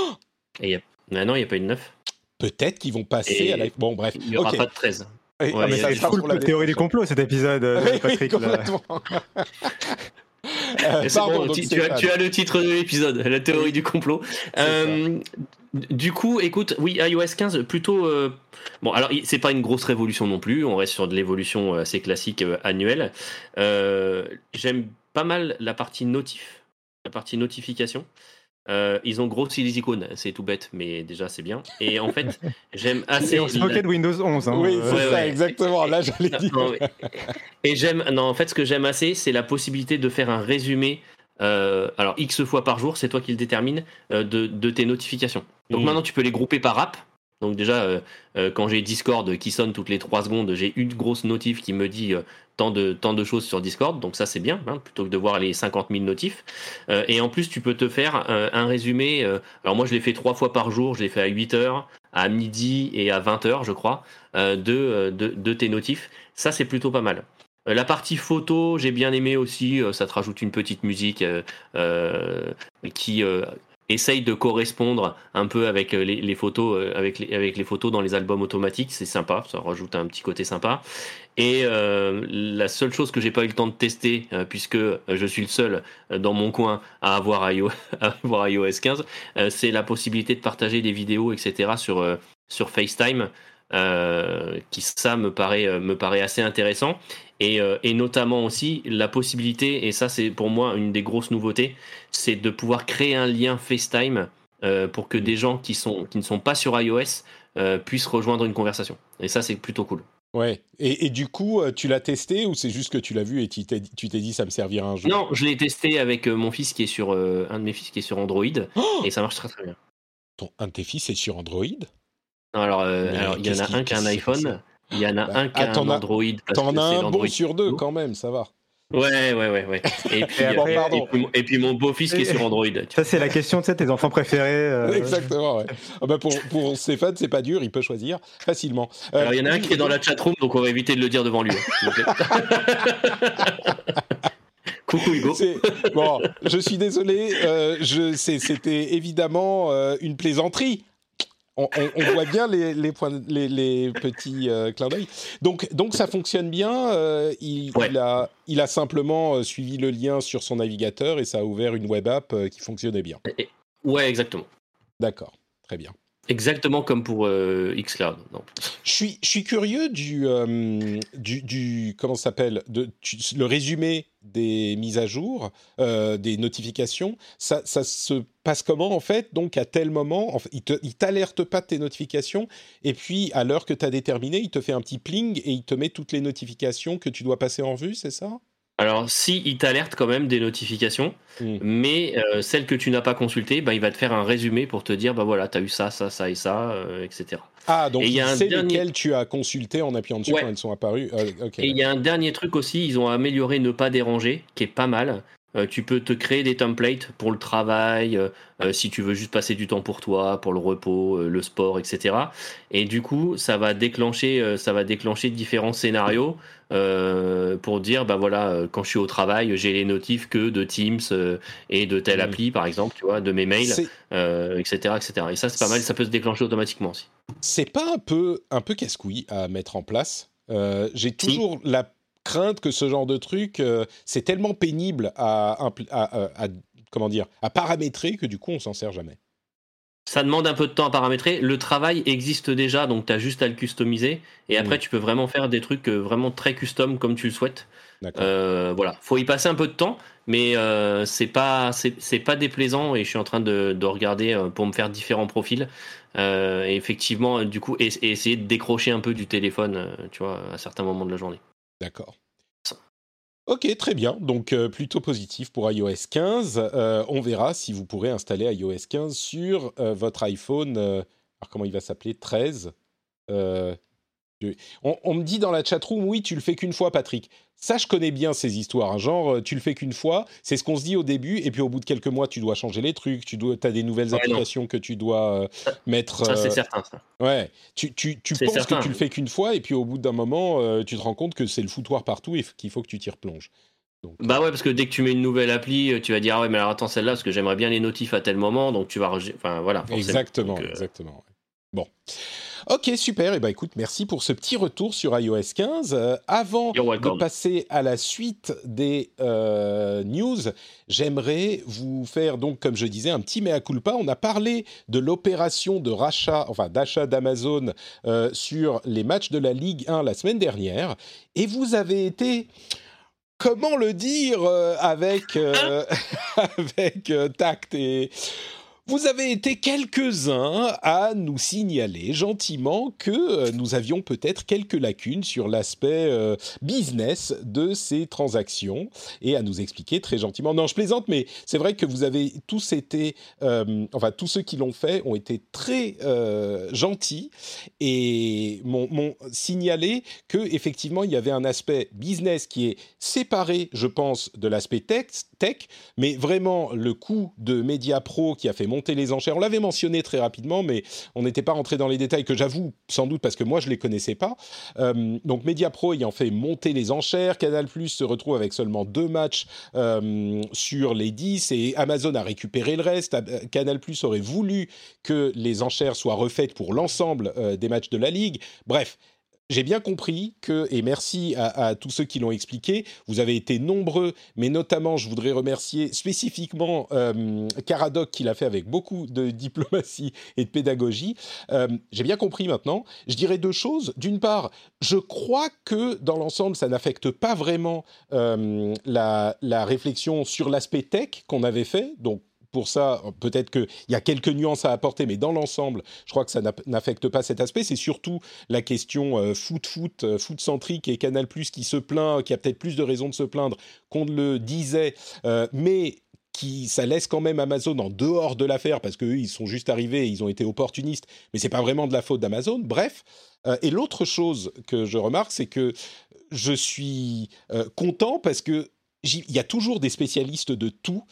Et y a- Ah non, il n'y a pas eu de 9. Peut-être qu'ils vont passer Et à l'iPhone. Bon, bref. Il n'y aura ok. pas de 13. Et- Ouais, ah, mais ça des Full pour la théorie du complot cet épisode, euh, Patrick. complètement. Euh, c'est pardon, bon, tu, tu as, tu as le titre de l'épisode, la théorie du complot. C'est Euh, du coup, écoute, oui, iOS 15, plutôt. euh, bon, alors, c'est pas une grosse révolution non plus, on reste sur de l'évolution euh, assez classique euh, annuelle. Euh, J'aime pas mal la partie notif, la partie notification. Euh, ils ont grossi les icônes, c'est tout bête, mais déjà c'est bien. Et en fait, j'aime assez. Et on se la- moquait de Windows 11. Hein, Oui, c'est Ouais, ça, ouais. exactement. Là, j'allais dire. Non, Et j'aime, non, en fait, ce que j'aime assez, c'est la possibilité de faire un résumé. Euh, alors, X fois par jour, c'est toi qui le détermine, euh, de, de tes notifications. Donc Mm. maintenant, tu peux les grouper par app. Donc déjà, euh, quand j'ai Discord qui sonne toutes les 3 secondes, j'ai une grosse notif qui me dit tant, de, tant de choses sur Discord. Donc ça, c'est bien, hein, plutôt que de voir les 50 000 notifs. Et en plus, tu peux te faire un résumé. alors moi, je l'ai fait trois fois par jour. Je l'ai fait à 8 heures, à midi et à 20 heures, je crois, de, de, de tes notifs. Ça, c'est plutôt pas mal. Euh, La partie photo, j'ai bien aimé aussi. euh, Ça te rajoute une petite musique euh, qui essaye de correspondre un peu avec les, photos, dans les albums automatiques. C'est sympa, ça rajoute un petit côté sympa. Et la seule chose que j'ai pas eu le temps de tester, puisque je suis le seul dans mon coin à avoir iOS, à avoir iOS 15, euh, c'est la possibilité de partager des vidéos, etc. sur FaceTime. Euh, qui ça me paraît euh, me paraît assez intéressant. Et, euh, et notamment aussi la possibilité et ça c'est pour moi une des grosses nouveautés c'est de pouvoir créer un lien FaceTime euh, pour que des gens qui sont qui ne sont pas sur iOS euh, puissent rejoindre une conversation. Et ça c'est plutôt cool. Ouais. Et, et du coup, tu l'as testé ou c'est juste que tu l'as vu et tu t'es dit ça me servira un jour non je l'ai testé avec mon fils qui est sur euh, un de mes fils qui est sur Android. Oh et ça marche très très bien. Ton, un de tes fils est sur Android? Alors euh, alors il y en a un qui a un iPhone il y en a Bah, un qui a ah, un Android T'en as un bon sur deux quand même, ça va. Ouais, ouais, ouais, ouais. Et puis, Et après, et- pardon. et puis mon- et puis mon beau-fils qui est sur Android. Ça, c'est la question, tu sais, tes enfants préférés. euh, Exactement, ouais. Ah bah pour, pour Stéphane, c'est pas dur, il peut choisir facilement. Euh, Alors il y en a un qui est dans la chatroom, donc on va éviter de le dire devant lui. hein. Coucou Hugo. Bon, je suis désolé, euh, c'était évidemment euh, une plaisanterie. On, on- on voit bien les, les, points, les, les petits euh, clins d'œil. Donc, donc ça fonctionne bien. euh, il, Ouais. il a, il a simplement euh, suivi le lien sur son navigateur et ça a ouvert une web app euh, qui fonctionnait bien. Ouais, exactement. D'accord, très bien. Exactement comme pour euh, xCloud. Je suis, curieux du, euh, du, comment s'appelle, le résumé des mises à jour, euh, des notifications. Ça, se passe comment en fait? Donc à tel moment, en fait, il t'alerte pas de tes notifications et puis à l'heure que tu as déterminé, il te fait un petit pling et il te met toutes les notifications que tu dois passer en vue, c'est ça? Alors, si il t'alerte quand même des notifications, mais euh, celles que tu n'as pas consultées, bah, il va te faire un résumé pour te dire, bah voilà, tu as eu ça, ça, ça et ça, euh, etc. Ah, donc il y a sait dernier... lesquelles tu as consulté en appuyant dessus quand elles sont apparues. Euh, et il y a un dernier truc aussi, ils ont amélioré ne pas déranger, qui est pas mal. Euh, tu peux te créer des templates pour le travail, euh, euh, si tu veux juste passer du temps pour toi, pour le repos, le sport, etc. Et du coup, ça va déclencher, ça va déclencher différents scénarios pour dire, bah voilà, quand je suis au travail, j'ai les notifs que de Teams et de telle mm. appli, par exemple, tu vois, de mes mails, etc., etc. Et ça, c'est pas mal, ça peut se déclencher automatiquement aussi. C'est pas un peu, un peu casse-couille à mettre en place? j'ai toujours la crainte que ce genre de truc, euh, c'est tellement pénible à, comment dire, à paramétrer que du coup, on s'en sert jamais. Ça demande un peu de temps à paramétrer. Le travail existe déjà, donc tu as juste à le customiser. Et après, mm. tu peux vraiment faire des trucs euh, vraiment très custom comme tu le souhaites. Euh, voilà, faut y passer un peu de temps, mais euh, c'est pas c'est pas déplaisant et je suis en train de, regarder pour me faire différents profils. et effectivement, du coup, essayer de décrocher un peu du téléphone, tu vois, à certains moments de la journée. D'accord. Ok, très bien. Donc euh, plutôt positif pour iOS 15. Euh, on verra si vous pourrez installer iOS 15 sur euh, votre iPhone. alors comment il va s'appeler 13 on, me dit dans la chatroom, oui, tu le fais qu'une fois, Patrick. Ça, je connais bien ces histoires. Hein. Genre, euh, tu le fais qu'une fois, c'est ce qu'on se dit au début, et puis au bout de quelques mois, tu dois changer les trucs, tu dois, as des nouvelles applications que tu dois euh, mettre. Ça, c'est euh, certain, ça. Ouais. Tu, tu, tu penses que tu le fais qu'une fois, et puis au bout d'un moment, tu te rends compte que c'est le foutoir partout et qu'il faut que tu t'y replonges. bah ouais, parce que dès que tu mets une nouvelle appli, tu vas dire, ah ouais, mais alors attends, celle-là, parce que j'aimerais bien les notifs à tel moment, donc tu vas. Enfin, voilà. Exactement, exactement. Bon. Ok, super. Et eh ben, écoute, merci pour ce petit retour sur iOS 15. Euh, avant de passer à la suite des euh, news, j'aimerais vous faire donc, comme je disais, un petit mea culpa. On a parlé de l'opération de rachat, enfin d'achat d'Amazon euh, sur les matchs de la Ligue 1 la semaine dernière, et vous avez été comment le dire avec, avec tact et vous avez été quelques-uns à nous signaler gentiment que euh, nous avions peut-être quelques lacunes sur l'aspect euh, business de ces transactions et à nous expliquer très gentiment. Non, je plaisante, mais c'est vrai que vous avez tous été, euh, enfin tous ceux qui l'ont fait ont été très gentils et m'ont signalé que effectivement il y avait un aspect business qui est séparé, je pense, de l'aspect tech, tech, mais vraiment le coût de Media Pro qui a fait monter les enchères. On l'avait mentionné très rapidement, mais on n'était pas rentré dans les détails que j'avoue sans doute parce que moi je les connaissais pas. Euh, donc Media Pro ayant fait monter les enchères, Canal Plus se retrouve avec seulement deux matchs euh, sur les 10 et Amazon a récupéré le reste. Canal Plus aurait voulu que les enchères soient refaites pour l'ensemble euh, des matchs de la ligue. Bref, j'ai bien compris que, et merci à, tous ceux qui l'ont expliqué, vous avez été nombreux, mais notamment je voudrais remercier spécifiquement euh, Caradoc qui l'a fait avec beaucoup de diplomatie et de pédagogie. Euh, j'ai bien compris maintenant. Je dirais deux choses. D'une part, je crois que dans l'ensemble, ça n'affecte pas vraiment euh, la, la réflexion sur l'aspect tech qu'on avait fait. Donc pour ça, peut-être qu'il y a quelques nuances à apporter, mais dans l'ensemble, je crois que ça n'affecte pas cet aspect. C'est surtout la question euh, foot, foot, euh, foot centrique et Canal Plus qui se plaint, qui a peut-être plus de raisons de se plaindre qu'on le disait, euh, mais qui, ça laisse quand même Amazon en dehors de l'affaire parce qu'eux, ils sont juste arrivés, ils ont été opportunistes, mais c'est pas vraiment de la faute d'Amazon. Bref. et l'autre chose que je remarque, c'est que je suis content parce que il y a toujours des spécialistes de tout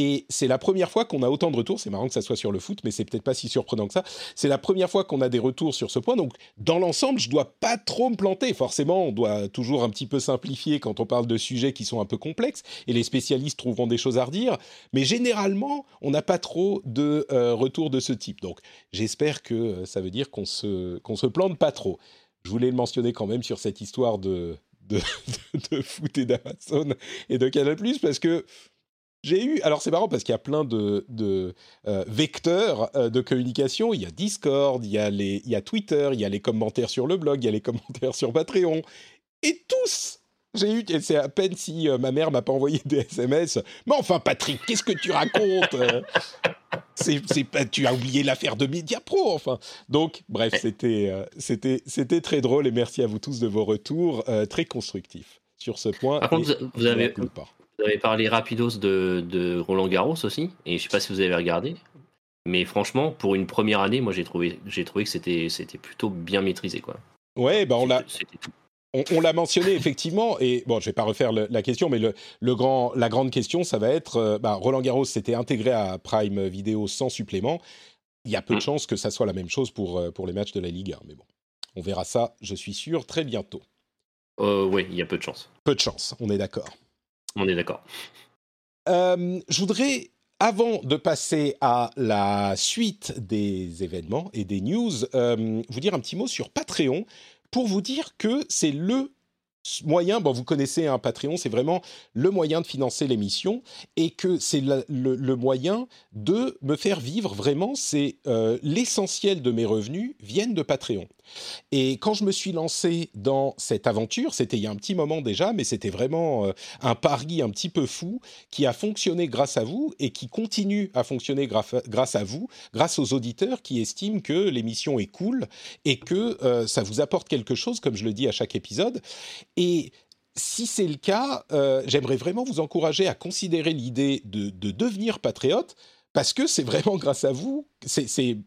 et c'est la première fois qu'on a autant de retours. C'est marrant que ça soit sur le foot, mais c'est peut-être pas si surprenant que ça. C'est la première fois qu'on a des retours sur ce point. Donc, dans l'ensemble, je dois pas trop me planter. Forcément, on doit toujours un petit peu simplifier quand on parle de sujets qui sont un peu complexes. Et les spécialistes trouveront des choses à redire. Mais généralement, on n'a pas trop de euh, retours de ce type. Donc, j'espère que euh, ça veut dire qu'on se, qu'on se plante pas trop. Je voulais le mentionner quand même sur cette histoire de, de, de, de foot et d'Amazon et de Canal+, parce que J'ai eu, alors c'est marrant parce qu'il y a plein de, de euh, vecteurs euh, de communication. Il y a Discord, il y a, les, il y a Twitter, il y a les commentaires sur le blog, il y a les commentaires sur Patreon. Et tous, j'ai eu, c'est à peine si euh, ma mère m'a pas envoyé des SMS. Mais enfin, Patrick, qu'est-ce que tu racontes c'est, c'est, Tu as oublié l'affaire de Mediapro, enfin. Donc, bref, c'était, c'était, c'était très drôle et merci à vous tous de vos retours très constructifs sur ce point. Par contre, vous avez, vous avez parlé rapidos de, de, Roland Garros aussi, et je sais pas si vous avez regardé, mais franchement, pour une première année, moi j'ai trouvé, j'ai trouvé que c'était, c'était plutôt bien maîtrisé, quoi. Ouais, bah on l'a. On, l'a mentionné effectivement, et bon, je vais pas refaire la question, mais le, le, grand, la grande question, ça va être, euh, bah, Roland Garros s'était intégré à Prime Video sans supplément. Il y a peu de mm. chances que ça soit la même chose pour, euh, pour les matchs de la Ligue 1, mais bon, on verra ça, je suis sûr, très bientôt. Euh, oui, il y a peu de chances. Peu de chances, on est d'accord. On est d'accord. Euh, je voudrais, avant de passer à la suite des événements et des news, euh, vous dire un petit mot sur Patreon pour vous dire que c'est le moyen, bon, vous connaissez un Patreon, c'est vraiment le moyen de financer l'émission et que c'est le, moyen de me faire vivre vraiment. C'est euh, l'essentiel de mes revenus viennent de Patreon. Et quand je me suis lancé dans cette aventure, c'était il y a un petit moment déjà, mais c'était vraiment euh, un pari un petit peu fou qui a fonctionné grâce à vous et qui continue à fonctionner grâce à vous, grâce aux auditeurs qui estiment que l'émission est cool et que euh, ça vous apporte quelque chose, comme je le dis à chaque épisode. Et si c'est le cas, euh, j'aimerais vraiment vous encourager à considérer l'idée de, de devenir patriote parce que c'est vraiment grâce à vous.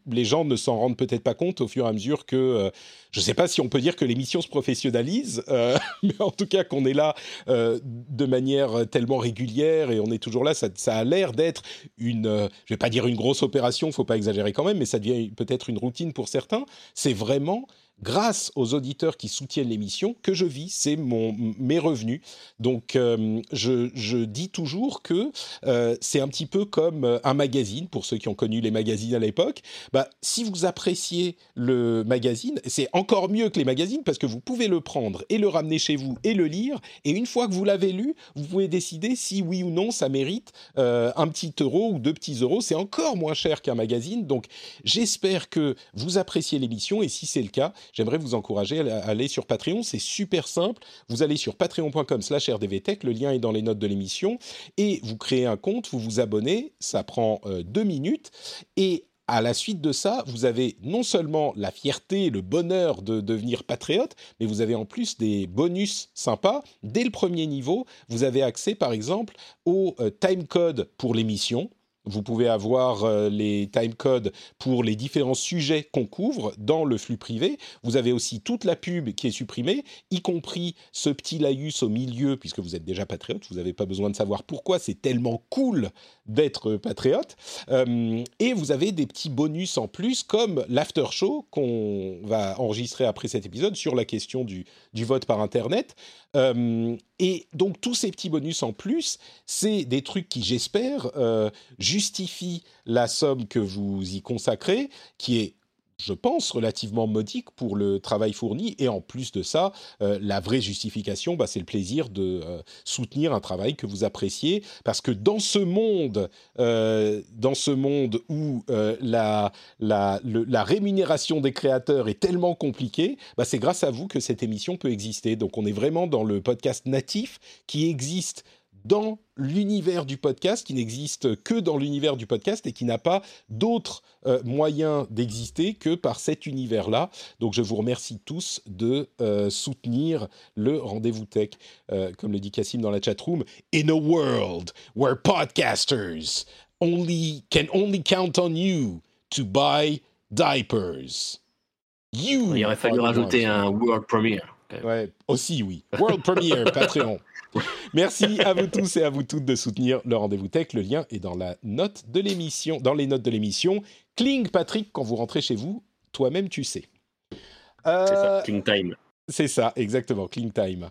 Les gens ne s'en rendent peut-être pas compte au fur et à mesure que, euh, je ne sais pas si on peut dire que l'émission se professionnalise, euh, mais en tout cas qu'on est là euh, de manière tellement régulière et on est toujours là, ça, ça a l'air d'être une, je vais pas dire une grosse opération, faut pas exagérer quand même, mais ça devient peut-être une routine pour certains. C'est vraiment grâce aux auditeurs qui soutiennent l'émission que je vis, c'est mon mes revenus. Donc euh, je, je, dis toujours que euh, c'est un petit peu comme euh, un magazine pour ceux qui ont connu les magazines à l'époque. Bah si vous appréciez le magazine, c'est encore mieux que les magazines parce que vous pouvez le prendre et le ramener chez vous et le lire et une fois que vous l'avez lu, vous pouvez décider si oui ou non ça mérite un petit euro ou deux petits euros. C'est encore moins cher qu'un magazine. Donc j'espère que vous appréciez l'émission et si c'est le cas, j'aimerais vous encourager à aller sur Patreon. C'est super simple. Vous allez sur patreon.com/slash rdvtech. Le lien est dans les notes de l'émission. Et vous créez un compte, vous vous abonnez. Ça prend euh, deux minutes. Et à la suite de ça, vous avez non seulement la fierté, le bonheur de devenir patriote, mais vous avez en plus des bonus sympas. Dès le premier niveau, vous avez accès par exemple au euh, timecode pour l'émission. Vous pouvez avoir euh, les timecodes pour les différents sujets qu'on couvre dans le flux privé. Vous avez aussi toute la pub qui est supprimée, y compris ce petit laïus au milieu, puisque vous êtes déjà patriote. Vous n'avez pas besoin de savoir pourquoi c'est tellement cool d'être patriote. Euh, et vous avez des petits bonus en plus, comme l'after show qu'on va enregistrer après cet épisode sur la question du, du vote par Internet. Euh, et donc tous ces petits bonus en plus, c'est des trucs qui, j'espère, euh, justifient la somme que vous y consacrez, qui est je pense, relativement modique pour le travail fourni. Et en plus de ça, euh, la vraie justification, bah, c'est le plaisir de euh, soutenir un travail que vous appréciez. Parce que dans ce monde, euh, dans ce monde où la, rémunération des créateurs est tellement compliquée, bah, c'est grâce à vous que cette émission peut exister. Donc on est vraiment dans le podcast natif qui existe dans l'univers du podcast, qui n'existe que dans l'univers du podcast et qui n'a pas d'autres euh, moyens d'exister que par cet univers-là. Donc je vous remercie tous de euh, soutenir le rendez-vous tech, euh, comme le dit Cassim dans la chatroom. In a world where podcasters only can only count on you to buy diapers. You Il aurait fallu rajouter un world premiere. Ouais, aussi oui. World premiere, Patreon. Merci à vous tous et à vous toutes de soutenir le rendez-vous tech. Le lien est dans la note de l'émission, dans les notes de l'émission. Cling Patrick quand vous rentrez chez vous, toi-même tu sais. Euh, c'est ça, Cling Time. C'est ça, exactement, Cling Time.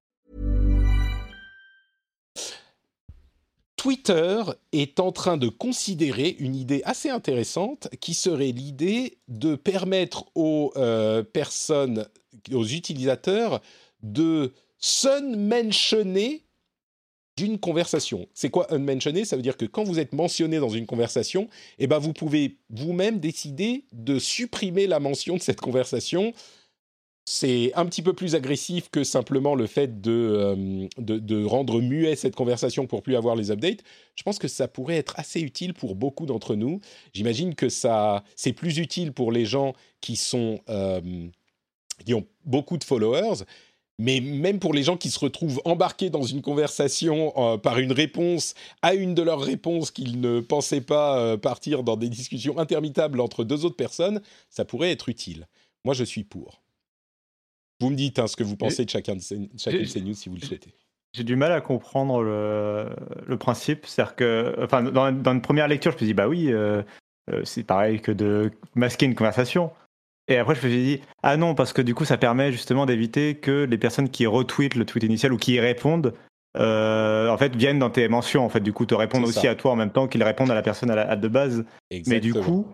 Twitter est en train de considérer une idée assez intéressante qui serait l'idée de permettre aux euh, personnes, aux utilisateurs de s'unmentionner d'une conversation. C'est quoi unmentionner? Ça veut dire que quand vous êtes mentionné dans une conversation, eh ben vous pouvez vous-même décider de supprimer la mention de cette conversation. C'est un petit peu plus agressif que simplement le fait de, euh, de, de rendre muet cette conversation pour plus avoir les updates. Je pense que ça pourrait être assez utile pour beaucoup d'entre nous. J'imagine que ça, c'est plus utile pour les gens qui sont euh, qui ont beaucoup de followers mais même pour les gens qui se retrouvent embarqués dans une conversation euh, par une réponse à une de leurs réponses qu'ils ne pensaient pas partir dans des discussions interminables entre deux autres personnes, ça pourrait être utile. Moi, je suis pour. Vous me dites hein, ce que vous pensez de chacun de ces, chacune de ces news si vous le souhaitez. J'ai du mal à comprendre le, le principe. C'est-à-dire que, enfin, dans, dans, une première lecture, je me suis dit, bah oui, euh, euh, c'est pareil que de masquer une conversation. Et après, je me suis dit, ah non, parce que du coup, ça permet justement d'éviter que les personnes qui retweetent le tweet initial ou qui y répondent, euh, en fait, viennent dans tes mentions. En fait, du coup, te répondent aussi ça. à toi en même temps qu'ils répondent à la personne à la, à de base. Exactement. Mais du coup.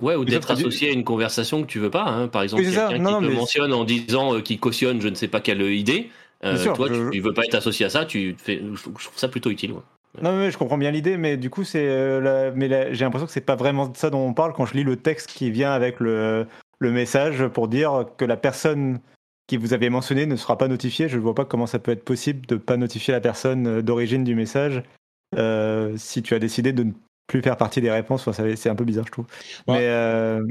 Ouais, ou d'être associé à une conversation que tu veux pas. Hein. Par exemple, quelqu'un qui non, te mais... mentionne en disant euh, qu'il cautionne je ne sais pas quelle idée. Euh, sûr, toi, je... tu veux pas être associé à ça, tu fais... je trouve ça plutôt utile. Ouais. Non, mais je comprends bien l'idée, mais du coup, c'est, euh, la... mais la... j'ai l'impression que c'est pas vraiment de ça dont on parle quand je lis le texte qui vient avec le, le message pour dire que la personne qui vous avez mentionné ne sera pas notifiée. Je ne vois pas comment ça peut être possible de ne pas notifier la personne d'origine du message si tu as décidé de ne plus faire partie des réponses. Enfin, c'est un peu bizarre, je trouve. Ouais. Mais euh,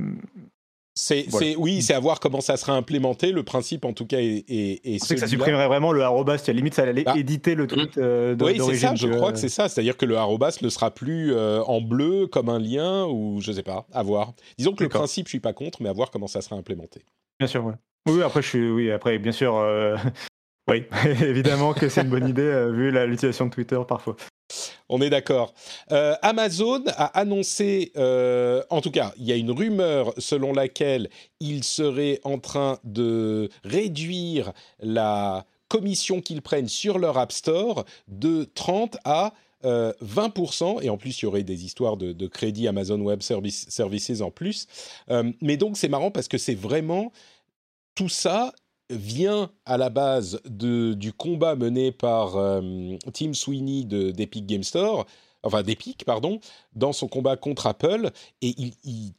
c'est, voilà. oui, c'est à voir comment ça sera implémenté. Le principe, en tout cas, est, est, est c'est que ça supprimerait vraiment le arrobas. À la limite, ça allait bah, éditer le tweet euh, Oui, c'est ça. Je crois que c'est ça. C'est-à-dire que le arrobas ne sera plus euh, en bleu comme un lien ou je sais pas. À voir. Disons que le principe, je suis pas contre, mais à voir comment ça sera implémenté. Bien sûr. Ouais. Oui, après, je suis. Oui, après, bien sûr. Euh... Oui, évidemment que c'est une bonne idée euh, vu l'utilisation de Twitter parfois. On est d'accord. Euh, Amazon a annoncé, euh, en tout cas, il y a une rumeur selon laquelle il serait en train de réduire la commission qu'ils prennent sur leur App Store de 30 à euh, 20%, et en plus il y aurait des histoires de, de crédit Amazon Web Service, Services en plus. Mais donc c'est marrant parce que c'est vraiment tout ça vient à la base de, du combat mené par euh, Tim Sweeney d'Epic Game Store, enfin d'Epic, pardon, dans son combat contre Apple. Et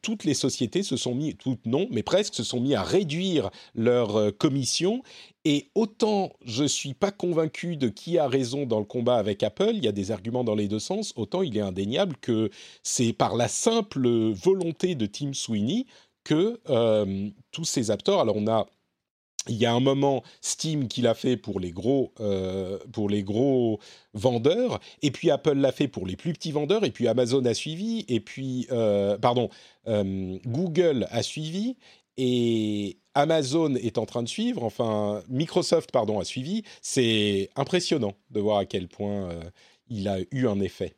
toutes les sociétés se sont mis, toutes non, mais presque, se sont mis à réduire leur euh, commission. Et autant je suis pas convaincu de qui a raison dans le combat avec Apple, il y a des arguments dans les deux sens, autant il est indéniable que c'est par la simple volonté de Tim Sweeney que euh, tous ces Store, alors on a il y a un moment Steam qui l'a fait pour les gros euh, pour les gros vendeurs et puis Apple l'a fait pour les plus petits vendeurs et puis Amazon a suivi et puis euh, pardon euh, Google a suivi et Amazon est en train de suivre enfin Microsoft pardon a suivi c'est impressionnant de voir à quel point il a eu un effet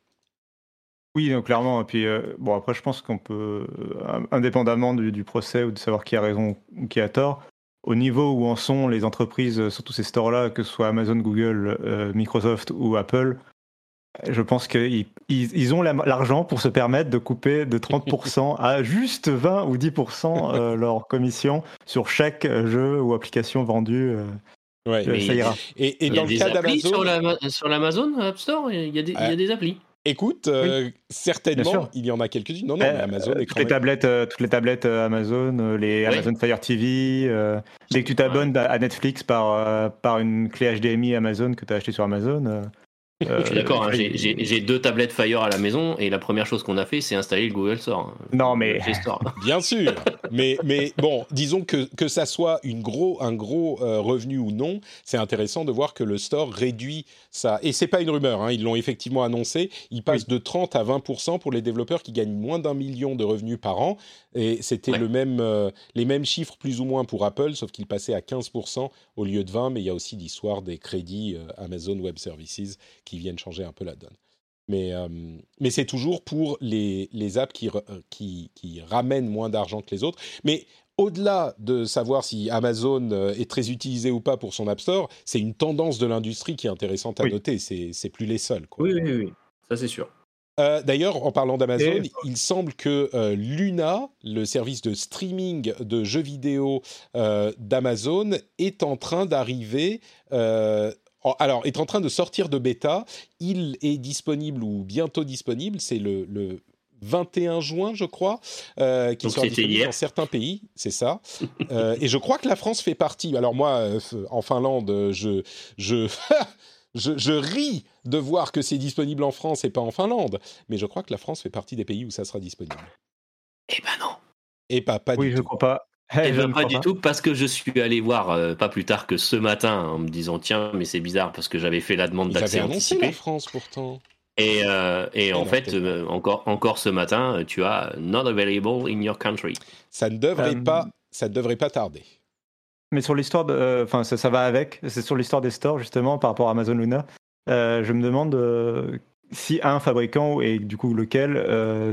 oui, donc clairement. Et puis, bon, après, je pense qu'on peut, indépendamment du, du, procès ou de savoir qui a raison ou qui a tort, au niveau où en sont les entreprises sur tous ces stores-là, que ce soit Amazon, Google, euh, Microsoft ou Apple, je pense qu'ils ils ont l'argent pour se permettre de couper de 30% à juste 20 ou 10% euh, leur commission sur chaque jeu ou application vendue. Euh, ouais, ça ira. Et, et dans le cas d'Amazon. Sur l'Amazon App Store, il y, a des, il y a des applis. Écoute, euh, oui. certainement, il y en a quelques-unes. Non, non, euh, Amazon est toutes, les tablettes, euh, toutes les tablettes Amazon, les oui. Amazon Fire TV. dès que tu t'abonnes ouais. à Netflix par, par une clé HDMI Amazon que tu as acheté sur Amazon, je suis d'accord, hein, j'ai deux tablettes Fire à la maison et la première chose qu'on a fait, c'est installer le Google Store. Hein. Non, mais. Bien sûr, mais, mais bon, disons que, que ça soit une gros, un gros revenu ou non, c'est intéressant de voir que le store réduit ça. Et c'est pas une rumeur, hein, ils l'ont effectivement annoncé, il passe de 30 à 20% pour les développeurs qui gagnent moins d'un million de revenus par an. Et c'était le même, les mêmes chiffres plus ou moins pour Apple, sauf qu'il passait à 15% au lieu de 20, mais il y a aussi l'histoire des crédits Amazon Web Services qui viennent changer un peu la donne. Mais, euh, mais c'est toujours pour les, les apps qui, euh, qui, qui, ramènent moins d'argent que les autres. Mais au-delà de savoir si Amazon euh, est très utilisé ou pas pour son App Store, c'est une tendance de l'industrie qui est intéressante à noter. C'est plus les seuls. Quoi. Oui, oui, oui. Ça, c'est sûr. D'ailleurs, en parlant d'Amazon, il semble que Luna, le service de streaming de jeux vidéo d'Amazon, est en train d'arriver alors, est en train de sortir de bêta. Il est disponible ou bientôt disponible. C'est le, 21 juin, je crois, euh, qui sera disponible dans certains pays, c'est ça. Euh, et je crois que la France fait partie. Alors moi, euh, en Finlande, je, je, je, ris de voir que c'est disponible en France et pas en Finlande. Mais je crois que la France fait partie des pays où ça sera disponible. Eh ben non. Et pas, pas oui, du je tout. crois pas. Eh ben, pas du tout, parce que je suis allé voir euh, pas plus tard que ce matin en me disant tiens, mais c'est bizarre parce que j'avais fait la demande d'accès anticipé. la France pourtant. Et, euh, et en fait, euh, encore, encore ce matin, tu as not available in your country. Ça ne devrait pas, ça ne devrait pas tarder. Mais sur l'histoire de, enfin ça, ça, va avec. C'est sur l'histoire des stores justement par rapport à Amazon Luna. je me demande si un fabricant et du coup lequel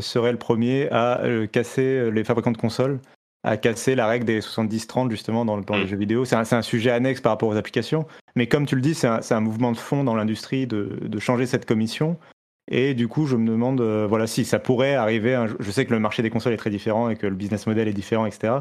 serait le premier à casser les fabricants de consoles à casser la règle des 70-30 justement dans, dans les mm. jeux vidéo. C'est un, un, sujet annexe par rapport aux applications. Mais comme tu le dis, c'est un, un, mouvement de fond dans l'industrie de, de, changer cette commission. Et du coup, je me demande euh, voilà, si ça pourrait arriver. je sais que le marché des consoles est très différent et que le business model est différent, etc.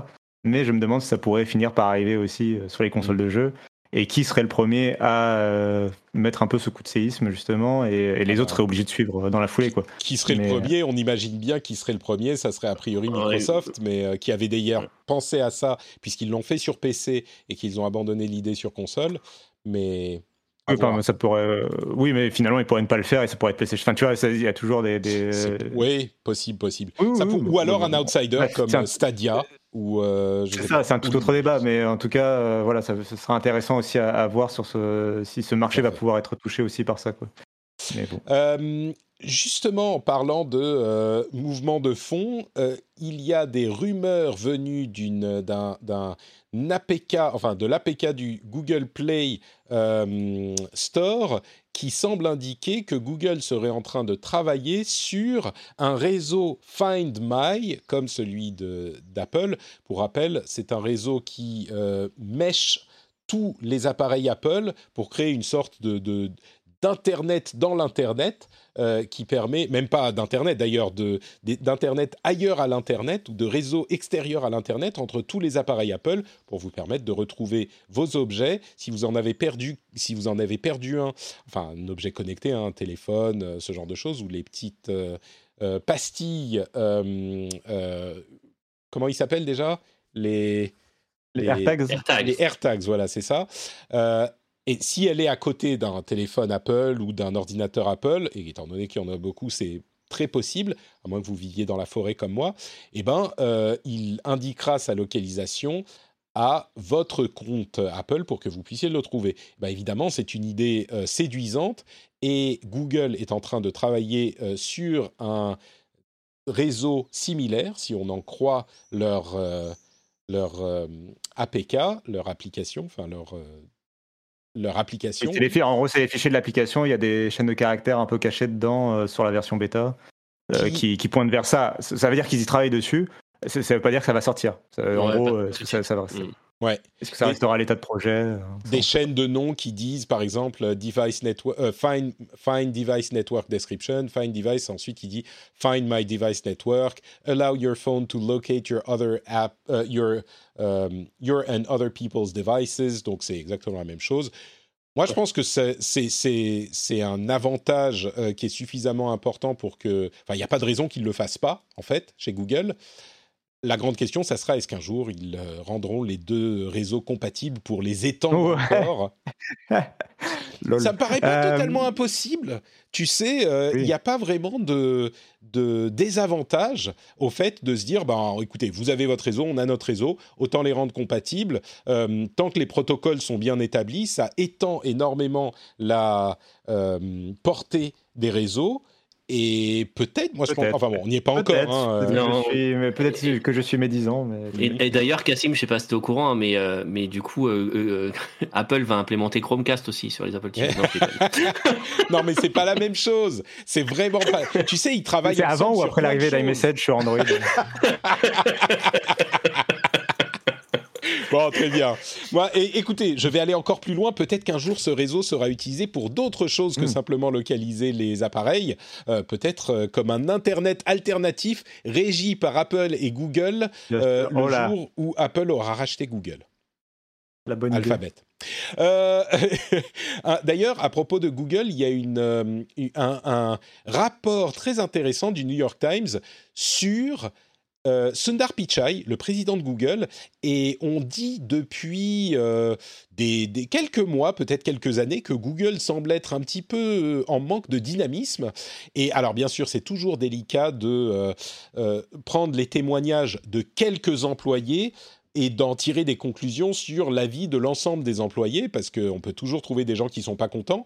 Mais je me demande si ça pourrait finir par arriver aussi euh, sur les consoles mm. de jeux et qui serait le premier à euh, mettre un peu ce coup de séisme justement et, les autres seraient obligés de suivre dans la foulée quoi. Qui serait le premier? On imagine bien qui serait le premier, ça serait a priori Microsoft, mais euh, qui avait d'ailleurs pensé à ça puisqu'ils l'ont fait sur PC et qu'ils ont abandonné l'idée sur console, mais oui, ça pourrait, euh, oui, mais finalement, ils pourraient ne pas le faire et ça pourrait être PlayStation. Enfin, tu vois, il y a toujours des. Oui, possible, possible. ou alors un outsider comme Stadia. Euh, c'est ça, c'est un tout autre débat, mais en tout cas, euh, voilà, ça, sera intéressant aussi à, voir sur ce, si ce marché va pouvoir être touché aussi par ça. Quoi. Euh, justement, en parlant de mouvement de fond, il y a des rumeurs venues d'une, d'un, d'un APK, enfin de l'APK du Google Play Store qui semble indiquer que Google serait en train de travailler sur un réseau Find My, comme celui d'Apple. Pour rappel, c'est un réseau qui euh, mèche tous les appareils Apple pour créer une sorte de d'internet dans l'internet euh, qui permet, même pas d'internet d'ailleurs, d'internet ailleurs à l'internet ou de réseau extérieur à l'internet entre tous les appareils Apple pour vous permettre de retrouver vos objets. Si vous en avez perdu, si vous en avez perdu un, enfin un objet connecté, un téléphone, euh, ce genre de choses, ou les petites euh, pastilles, comment ils s'appellent déjà? Les les, AirTags. Les AirTags, voilà, c'est ça. Et si elle est à côté d'un téléphone Apple ou d'un ordinateur Apple, et étant donné qu'il y en a beaucoup, c'est très possible, à moins que vous viviez dans la forêt comme moi, eh ben, euh, il indiquera sa localisation à votre compte Apple pour que vous puissiez le trouver. Ben, évidemment, c'est une idée euh, séduisante et Google est en train de travailler euh, sur un réseau similaire, si on en croit leur, leur APK, leur application, enfin leur leur application. Les, en gros, c'est les fichiers de l'application. Il y a des chaînes de caractères un peu cachées dedans euh, sur la version bêta euh, qui... qui, pointent vers ça. Ça veut dire qu'ils y travaillent dessus. Ça ne veut pas dire que ça va sortir. en gros, euh, ça, ça, va. Mm. Ouais. Est-ce que ça restera à l'état de projet euh, Des chaînes de noms qui disent, par exemple, euh, device network, euh, find, find, device network description, find device, ensuite qui dit find my device network, allow your phone to locate your other app, your, um, your and other people's devices. Donc c'est exactement la même chose. Moi, je pense que c'est un avantage qui est suffisamment important pour que. Enfin, il n'y a pas de raison qu'ils ne le fassent pas, en fait, chez Google. La grande question, ça sera est-ce qu'un jour ils euh, rendront les deux réseaux compatibles pour les étendre encore? Ça me paraît pas totalement impossible. Tu sais, il n'y a pas vraiment de, de désavantage au fait de se dire, ben, écoutez, vous avez votre réseau, on a notre réseau, autant les rendre compatibles. tant que les protocoles sont bien établis, ça étend énormément la portée des réseaux. Et peut-être, moi je pense, enfin bon, on n'y est pas encore. Hein, euh. peut-être que je suis médisant. Mais... Et, d'ailleurs, Cassim, je sais pas si tu es au courant, hein, mais, euh, mais du coup, euh, Apple va implémenter Chromecast aussi sur les Apple TV. non, mais c'est pas la même chose. C'est vraiment pas. Tu sais, ils travaillent. C'est avant ou après l'arrivée d'iMessage sur Android Bon, très bien. Moi, et, écoutez, je vais aller encore plus loin. Peut-être qu'un jour, ce réseau sera utilisé pour d'autres choses que hmm. simplement localiser les appareils. Euh, peut-être euh, comme un Internet alternatif régi par Apple et Google euh, le oh jour où Apple aura racheté Google. La bonne Alphabet. D'ailleurs, à propos de Google, il y a une, un, rapport très intéressant du New York Times sur euh, Sundar Pichai, le président de Google, et on dit depuis euh, des, quelques mois, peut-être quelques années, que Google semble être un petit peu euh, en manque de dynamisme. Et alors, bien sûr, c'est toujours délicat de prendre les témoignages de quelques employés et d'en tirer des conclusions sur l'avis de l'ensemble des employés, parce qu'on peut toujours trouver des gens qui ne sont pas contents.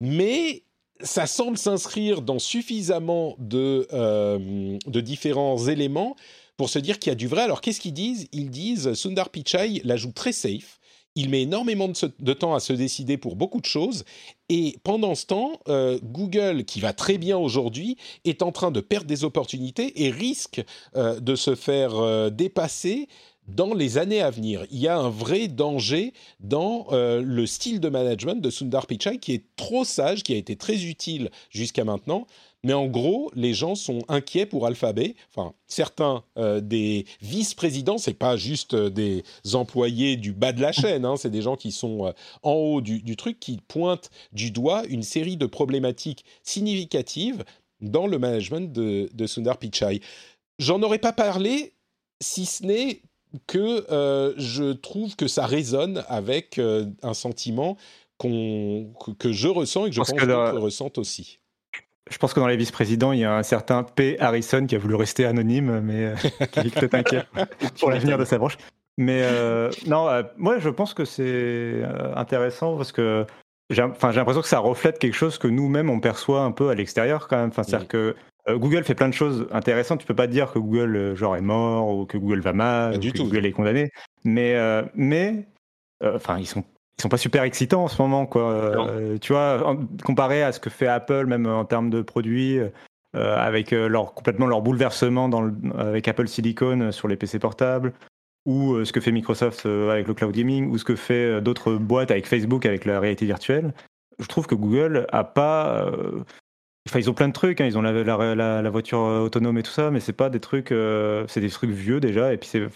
Mais ça semble s'inscrire dans suffisamment de, euh, de différents éléments pour se dire qu'il y a du vrai. Alors qu'est-ce qu'ils disent? Ils disent Sundar Pichai la joue très safe. Il met énormément de, temps à se décider pour beaucoup de choses. Et pendant ce temps, euh, Google, qui va très bien aujourd'hui, est en train de perdre des opportunités et risque euh, de se faire dépasser dans les années à venir. Il y a un vrai danger dans euh, le style de management de Sundar Pichai qui est trop sage, qui a été très utile jusqu'à maintenant. Mais en gros, les gens sont inquiets pour Alphabet. Enfin, certains euh, des vice-présidents, c'est pas juste euh, des employés du bas de la chaîne, hein, c'est des gens qui sont en haut du, truc, qui pointent du doigt une série de problématiques significatives dans le management de, de Sundar Pichai. J'en aurais pas parlé si ce n'est que euh, je trouve que ça résonne avec euh, un sentiment que je ressens et que je pense, que d'autres ressentent aussi. Je pense que dans les vice-présidents, il y a un certain P. Harrison qui a voulu rester anonyme, mais euh, qui est peut-être inquiet pour l'avenir de sa branche. Mais non, moi je pense que c'est intéressant parce que j'ai l'impression que ça reflète quelque chose que nous-mêmes on perçoit un peu à l'extérieur quand même. Enfin, c'est-à-dire que euh, Google fait plein de choses intéressantes. Tu peux pas dire que Google euh, genre est mort ou que Google va mal, ou que Google est condamné. Mais euh, mais enfin ils sont ils sont pas super excitants en ce moment quoi. tu vois comparé à ce que fait Apple même en termes de produits. avec leur, complètement leur bouleversement dans avec Apple Silicon sur les PC portables, ou ce que fait Microsoft avec le cloud gaming, ou ce que fait d'autres boîtes avec Facebook avec la réalité virtuelle. Je trouve que Google a pas Enfin, ils ont plein de trucs, hein. ils ont la, voiture euh, autonome et tout ça, mais c'est pas des trucs, euh, c'est des trucs vieux déjà, et puis c'est euh,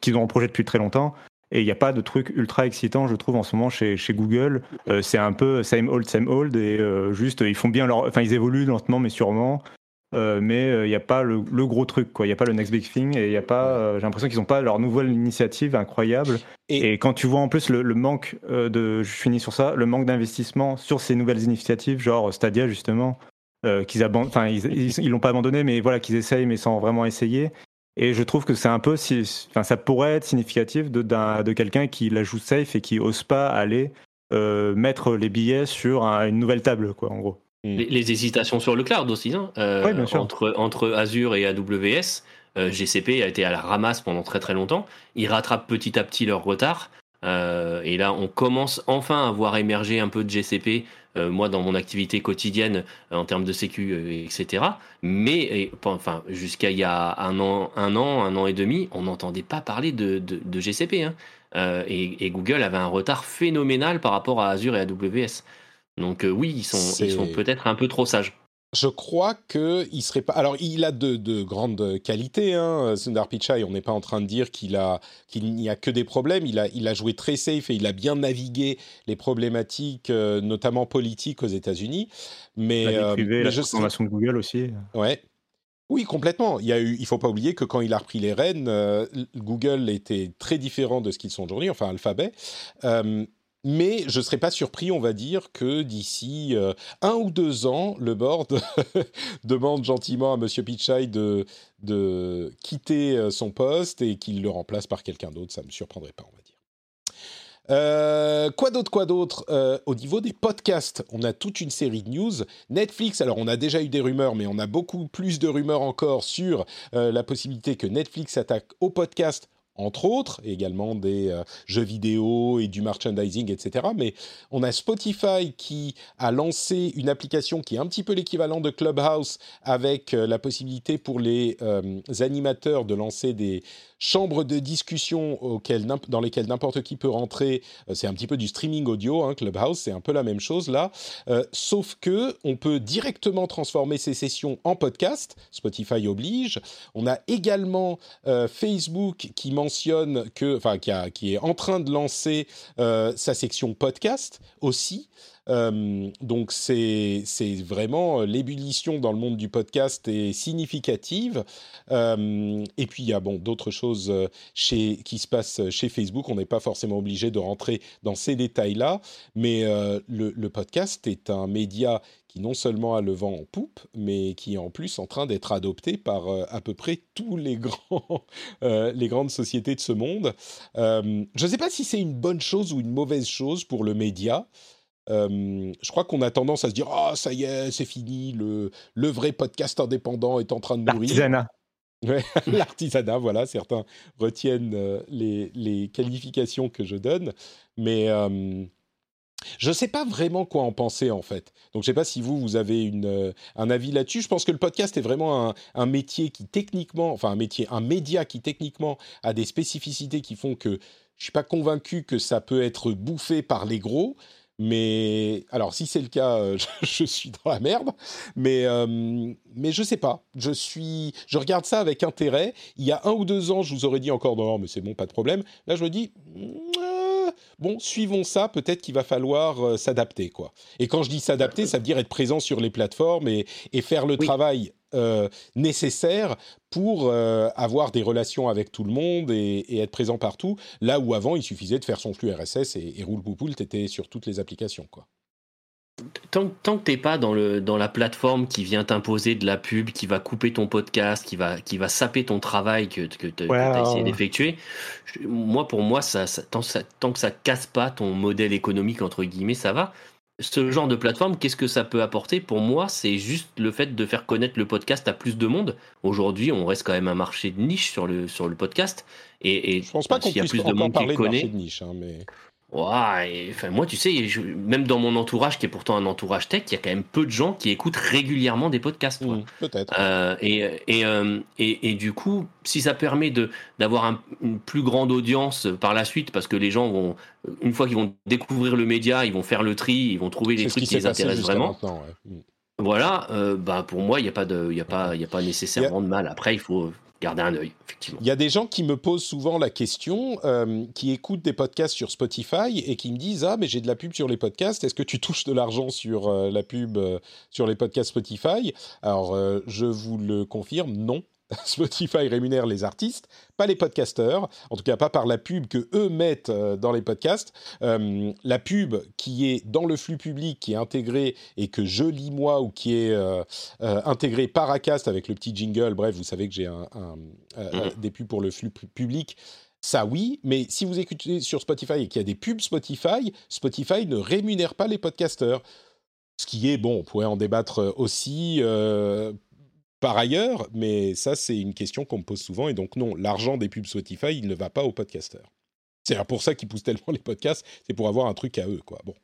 qu'ils ont en projet depuis très longtemps. Et il n'y a pas de trucs ultra excitants, je trouve, en ce moment chez, chez Google. c'est un peu same old, same old, et juste, ils font bien leur, enfin, ils évoluent lentement, mais sûrement. Mais il n'y a pas le, gros truc, quoi. Il n'y a pas le next big thing, et il y a pas. J'ai l'impression qu'ils n'ont pas leur nouvelle initiative incroyable. Et, quand tu vois en plus le, le manque de, je finis sur ça, le manque d'investissement sur ces nouvelles initiatives, genre Stadia justement, euh, qu'ils enfin ils l'ont pas abandonné, mais voilà qu'ils essayent, mais sans vraiment essayer. Et je trouve que c'est un peu, enfin, ça pourrait être significatif de, de quelqu'un qui la joue safe et qui ose pas aller euh, mettre les billets sur une nouvelle table, quoi, en gros. Mm. Les, hésitations sur le cloud aussi, hein euh, bien sûr. Entre, entre Azure et AWS, GCP a été à la ramasse pendant très très longtemps. Ils rattrapent petit à petit leur retard. et là, on commence enfin à voir émerger un peu de GCP euh, moi dans mon activité quotidienne euh, en termes de sécu, euh, etc. Mais enfin, jusqu'à il y a un an, un an, un an et demi, on n'entendait pas parler de, de, GCP. Hein. Et, Google avait un retard phénoménal par rapport à Azure et AWS. Donc oui, ils sont, ils sont peut-être un peu trop sages je crois qu'il serait pas. Alors, il a de, grandes qualités, hein, Sundar Pichai. On n'est pas en train de dire qu'il a qu'il n'y a que des problèmes. Il a il a joué très safe et il a bien navigué les problématiques, euh, notamment politiques aux États-Unis. Mais, la vie euh, privée, la transformation de Google aussi. Ouais. Oui, complètement. Il y a eu, il faut pas oublier que quand il a repris les rênes, euh, Google était très différent de ce qu'ils sont aujourd'hui, enfin Alphabet. Mais je ne serais pas surpris, on va dire, que d'ici euh, un ou deux ans, le board demande gentiment à M. Pichai de, quitter euh, son poste et qu'il le remplace par quelqu'un d'autre. Ça ne me surprendrait pas, on va dire. Euh, quoi d'autre, quoi d'autre Au niveau des podcasts, on a toute une série de news. Netflix, alors on a déjà eu des rumeurs, mais on a beaucoup plus de rumeurs encore sur la possibilité que Netflix attaque au podcast entre autres, également des euh, jeux vidéo et du merchandising, etc. Mais on a Spotify qui a lancé une application qui est un petit peu l'équivalent de Clubhouse avec euh, la possibilité pour les euh, animateurs de lancer des chambres de discussion auxquelles, dans lesquelles n'importe qui peut rentrer. c'est un petit peu du streaming audio, hein, Clubhouse, c'est un peu la même chose là. sauf que on peut directement transformer ces sessions en podcast. Spotify oblige. On a également Facebook qui mentionne que, enfin, qui, qui, est en train de lancer euh, sa section podcast aussi. Euh, donc c'est vraiment euh, l'ébullition dans le monde du podcast est significative. et puis il y a bon d'autres choses chez, qui se passent chez Facebook. On n'est pas forcément obligé de rentrer dans ces détails-là, mais le, podcast est un média qui non seulement a le vent en poupe, mais qui est en plus en train d'être adopté par euh, à peu près tous les grands, euh, les grandes sociétés de ce monde. Euh, je ne sais pas si c'est une bonne chose ou une mauvaise chose pour le média. Je crois qu'on a tendance à se dire ah ça y est c'est fini le, le vrai podcast indépendant est en train de mourir. L'artisanat. l'artisanat, voilà, certains retiennent les, les, qualifications que je donne, mais je ne sais pas vraiment quoi en penser en fait. Donc je ne sais pas si vous, vous avez une, un avis là-dessus. Je pense que le podcast est vraiment un, un, métier qui techniquement, enfin un métier, un média qui techniquement a des spécificités qui font que je ne suis pas convaincu que ça peut être bouffé par les gros. Mais alors si c'est le cas, euh, je, suis dans la merde. Mais euh, mais je sais pas. Je suis, je regarde ça avec intérêt. Il y a un ou deux ans, je vous aurais dit encore non, mais c'est bon, pas de problème. Là, je me dis bon, suivons ça, peut-être qu'il va falloir euh, s'adapter, quoi. Et quand je dis s'adapter, ça veut dire être présent sur les plateformes et, faire le travail euh, nécessaire pour euh, avoir des relations avec tout le monde et, être présent partout, là où avant, il suffisait de faire son flux RSS et, et roule poupoule, t'étais sur toutes les applications, quoi. Tant, tant que t'es pas dans, le, dans la plateforme qui vient t'imposer de la pub, qui va couper ton podcast, qui va, qui va saper ton travail que, que tu as essayé d'effectuer, moi, pour moi, ça, tant, ça, tant que ça casse pas ton modèle économique, entre guillemets, ça va. Ce genre de plateforme, qu'est-ce que ça peut apporter Pour moi, c'est juste le fait de faire connaître le podcast à plus de monde. Aujourd'hui, on reste quand même un marché de niche sur le, sur le podcast. Et, et je pense pas qu'on puisse plus de monde parler qui de marché de niche, hein, mais... Ouais, enfin, moi, tu sais, même dans mon entourage, qui est pourtant un entourage tech, il y a quand même peu de gens qui écoutent régulièrement des podcasts. Mmh, peut-être. Euh, et, et, euh, et, et, du coup, si ça permet d'avoir une plus grande audience par la suite, parce que les gens vont, une fois qu'ils vont découvrir le média, ils vont faire le tri, ils vont trouver les trucs qui, les intéressent vraiment. Mmh. Voilà, euh, bah pour moi, il n'y a pas de, il y a pas, il y a pas nécessairement de mal. Après, il faut Il y a des gens qui me posent souvent la question, euh, qui écoutent des podcasts sur Spotify et qui me disent Ah, mais j'ai de la pub sur les podcasts, est-ce que tu touches de l'argent sur euh, la pub euh, sur les podcasts Spotify? Alors, je vous le confirme, non. Spotify rémunère les artistes, pas les podcasteurs, en tout cas pas par la pub que eux mettent euh, dans les podcasts. Euh, la pub qui est dans le flux public, qui est intégrée et que je lis moi ou qui est euh, intégrée par Acast avec le petit jingle, bref, vous savez que j'ai un, mm-hmm. des pubs pour le flux public. Ça oui, mais si vous écoutez sur Spotify et qu'il y a des pubs Spotify, Spotify ne rémunère pas les podcasteurs. Ce qui est, bon, on pourrait en débattre aussi, par ailleurs, mais ça, c'est une question qu'on me pose souvent. Et donc, non, l'argent des pubs Spotify, il ne va pas aux podcasteurs. C'est pour ça qu'ils poussent tellement les podcasts, c'est pour avoir un truc à eux, quoi. Bon,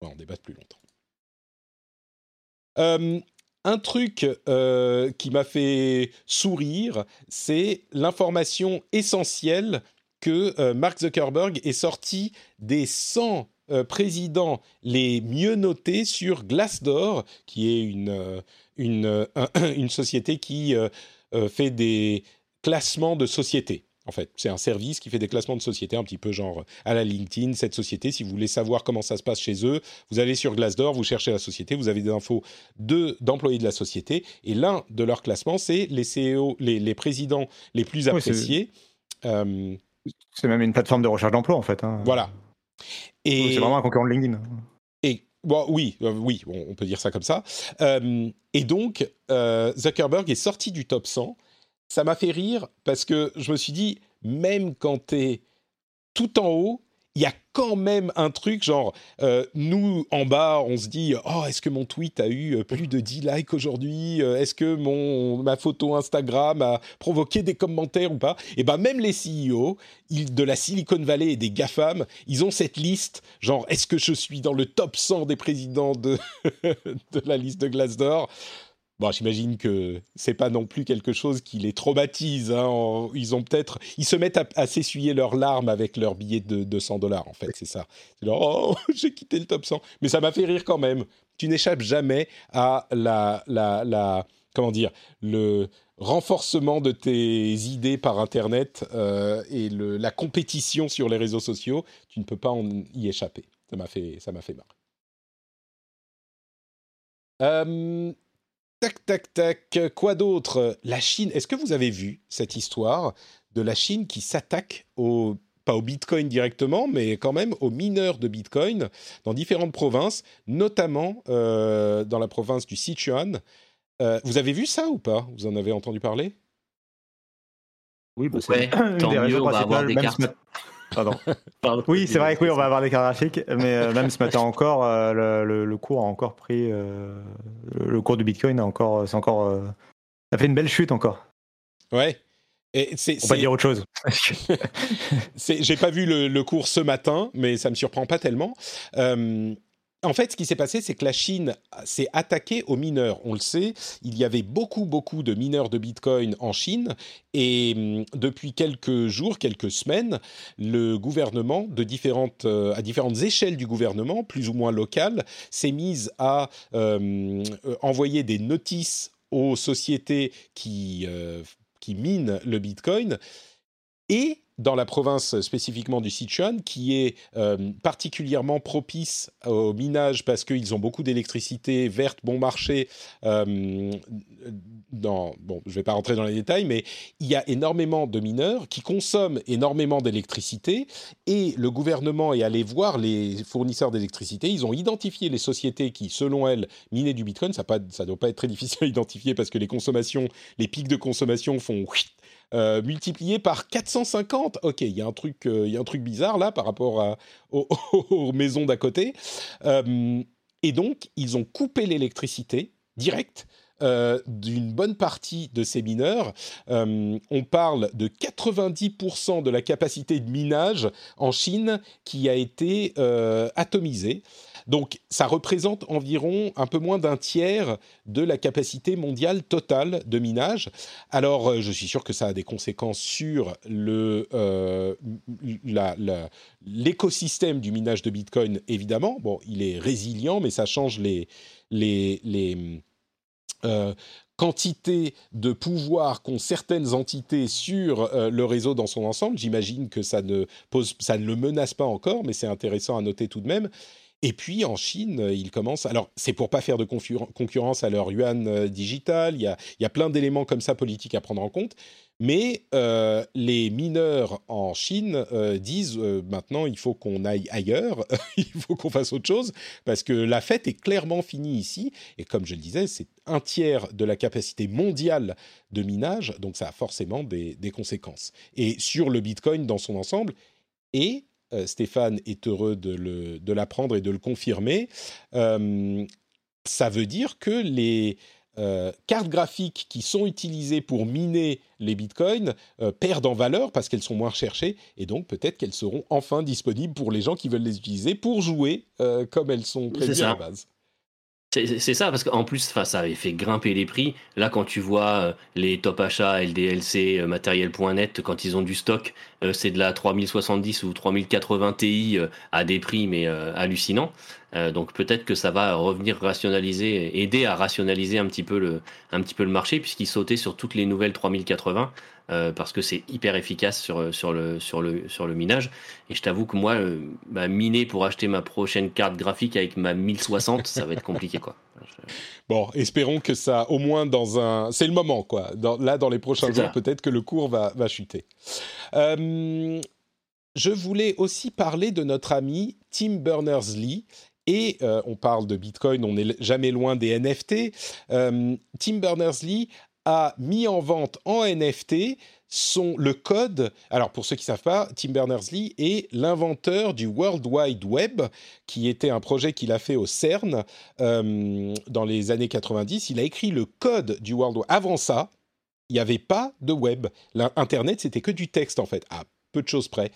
on débattre plus longtemps. Euh, un truc euh, qui m'a fait sourire, c'est l'information essentielle que euh, Mark Zuckerberg est sorti des 100 présidents les mieux notés sur Glassdoor, qui est une, une, une société qui euh, euh, fait des classements de sociétés. en fait. C'est un service qui fait des classements de sociétés, un petit peu genre à la LinkedIn, cette société. Si vous voulez savoir comment ça se passe chez eux, vous allez sur Glassdoor, vous cherchez la société, vous avez des infos de, d'employés de la société. Et l'un de leurs classements, c'est les CEO, les, présidents les plus appréciés. Euh, c'est même une plateforme de recherche d'emploi, en fait. Hein. Voilà. Et... C'est vraiment un concurrent de LinkedIn. Et Bon, oui, euh, oui, on peut dire ça comme ça. Euh, et donc, Zuckerberg est sorti du top 100 ça m'a fait rire parce que je me suis dit, même quand tu es tout en haut, il y a quand même un truc genre, euh, nous en bas, on se dit, oh, est-ce que mon tweet a eu euh, plus de 10 likes aujourd'hui euh, Est-ce que mon, ma photo Instagram a provoqué des commentaires ou pas? Et bien même les CEO de la Silicon Valley et des GAFAM, ils ont cette liste, genre, est-ce que je suis dans le top 100 des présidents de, de la liste de Glassdoor? Bon, j'imagine que c'est pas non plus quelque chose qui les traumatise. Hein. Ils ont peut-être, ils se mettent à, s'essuyer leurs larmes avec leur billet de 200 dollars. En fait, c'est ça. C'est oh, j'ai quitté le top 100. Mais ça m'a fait rire quand même. Tu n'échappes jamais à la, la, comment dire, le renforcement de tes idées par Internet euh, et la compétition sur les réseaux sociaux. Tu ne peux pas y échapper. Ça m'a fait, ça m'a fait marrer. Euh, Tac, tac, tac. Quoi d'autre? La Chine. Est-ce que vous avez vu cette histoire de la Chine qui s'attaque au pas au Bitcoin directement, mais quand même aux mineurs de Bitcoin dans différentes provinces, notamment euh, dans la province du Sichuan? Euh, vous avez vu ça ou pas? Vous en avez entendu parler? Oui, bah c'est tant mieux, on va avoir des cartes. Pardon. Oui, c'est vrai que oui, on va avoir des cartes graphiques, mais euh, même ce matin encore, euh, le, cours a encore pris, euh, le cours du Bitcoin a encore, c'est encore, ça fait une belle chute encore. Ouais. Et c'est, on va dire autre chose. j'ai pas vu le, le, cours ce matin, mais ça me surprend pas tellement. En fait, ce qui s'est passé, c'est que la Chine s'est attaquée aux mineurs. On le sait, il y avait beaucoup, beaucoup de mineurs de Bitcoin en Chine. Et hum, depuis quelques jours, quelques semaines, le gouvernement, de différentes, euh, à différentes échelles du gouvernement, plus ou moins locales, s'est mise à euh, envoyer des notices aux sociétés qui, euh, qui minent le Bitcoin. Et dans la province spécifiquement du Sichuan, qui est euh, particulièrement propice au minage parce qu'ils ont beaucoup d'électricité verte, bon marché. Euh, bon, je ne vais pas rentrer dans les détails, mais il y a énormément de mineurs qui consomment énormément d'électricité et le gouvernement est allé voir les fournisseurs d'électricité. Ils ont identifié les sociétés qui, selon elles, minaient du Bitcoin. Ça ne doit pas être très difficile à identifier parce que les consommations, les pics de consommation font euh, multiplié par 450. Ok, il y a un truc, euh, y a un truc bizarre là par rapport aux, maisons d'à côté. Euh, et donc, ils ont coupé l'électricité directe. d'une bonne partie de ces mineurs. on parle de 90% de la capacité de minage en Chine qui a été atomisée. Donc ça représente environ un peu moins d'un tiers de la capacité mondiale totale de minage. Alors euh, je suis sûr que ça a des conséquences sur euh, l'écosystème du minage de Bitcoin, évidemment. Bon, il est résilient, mais ça change les, les, euh, de pouvoir qu'ont certaines entités sur le réseau dans son ensemble. J'imagine que ça ne, pose, ça ne le menace pas encore, mais c'est intéressant à noter tout de même. Et puis en Chine, euh, ils commencent. Alors, c'est pour pas faire de concurrence à leur yuan euh, digital. Il y a, il y a plein d'éléments comme ça politiques à prendre en compte. Mais euh, les mineurs en Chine disent maintenant il faut qu'on aille ailleurs, il faut qu'on fasse autre chose, parce que la fête est clairement finie ici. Et comme je le disais, c'est un tiers de la capacité mondiale de minage, donc ça a forcément des, des conséquences. Et sur le Bitcoin dans son ensemble, et euh, Stéphane est heureux de l'apprendre et de le confirmer. Euh, ça veut dire que les euh, cartes graphiques qui sont utilisées pour miner les bitcoins perdent en valeur parce qu'elles sont moins recherchées et donc peut-être qu'elles seront enfin disponibles pour les gens qui veulent les utiliser pour jouer comme elles sont prévues à la base. C'est ça, parce qu'en plus, ça avait fait grimper les prix. Là, quand tu vois les top achats, LDLC, matériel.net, quand ils ont du stock, c'est de la 3070 ou 3080 Ti à des prix mais hallucinants. Donc peut-être que ça va revenir rationaliser, aider à rationaliser un petit peu le, un petit peu le marché puisqu'il sautait sur toutes les nouvelles 3080 euh, parce que c'est hyper efficace sur, sur, le, sur, le, sur le minage. Et je t'avoue que moi, euh, bah, miner pour acheter ma prochaine carte graphique avec ma 1060, ça va être compliqué. quoi. Bon, espérons que ça, au moins dans un... C'est le moment, quoi. là, dans les prochains jours, peut-être que le cours va, va chuter. Euh, je voulais aussi parler de notre ami Tim Berners-Lee, et on parle de Bitcoin, on n'est jamais loin des NFT. Tim Berners-Lee a mis en vente en NFT son, le code. Alors, pour ceux qui ne savent pas, Tim Berners-Lee est l'inventeur du World Wide Web, qui était un projet qu'il a fait au CERN euh, dans les années 90. Il a écrit le code du World Wide. Avant ça, il n'y avait pas de web. L'Internet, c'était que du texte, en fait, à peu de choses près.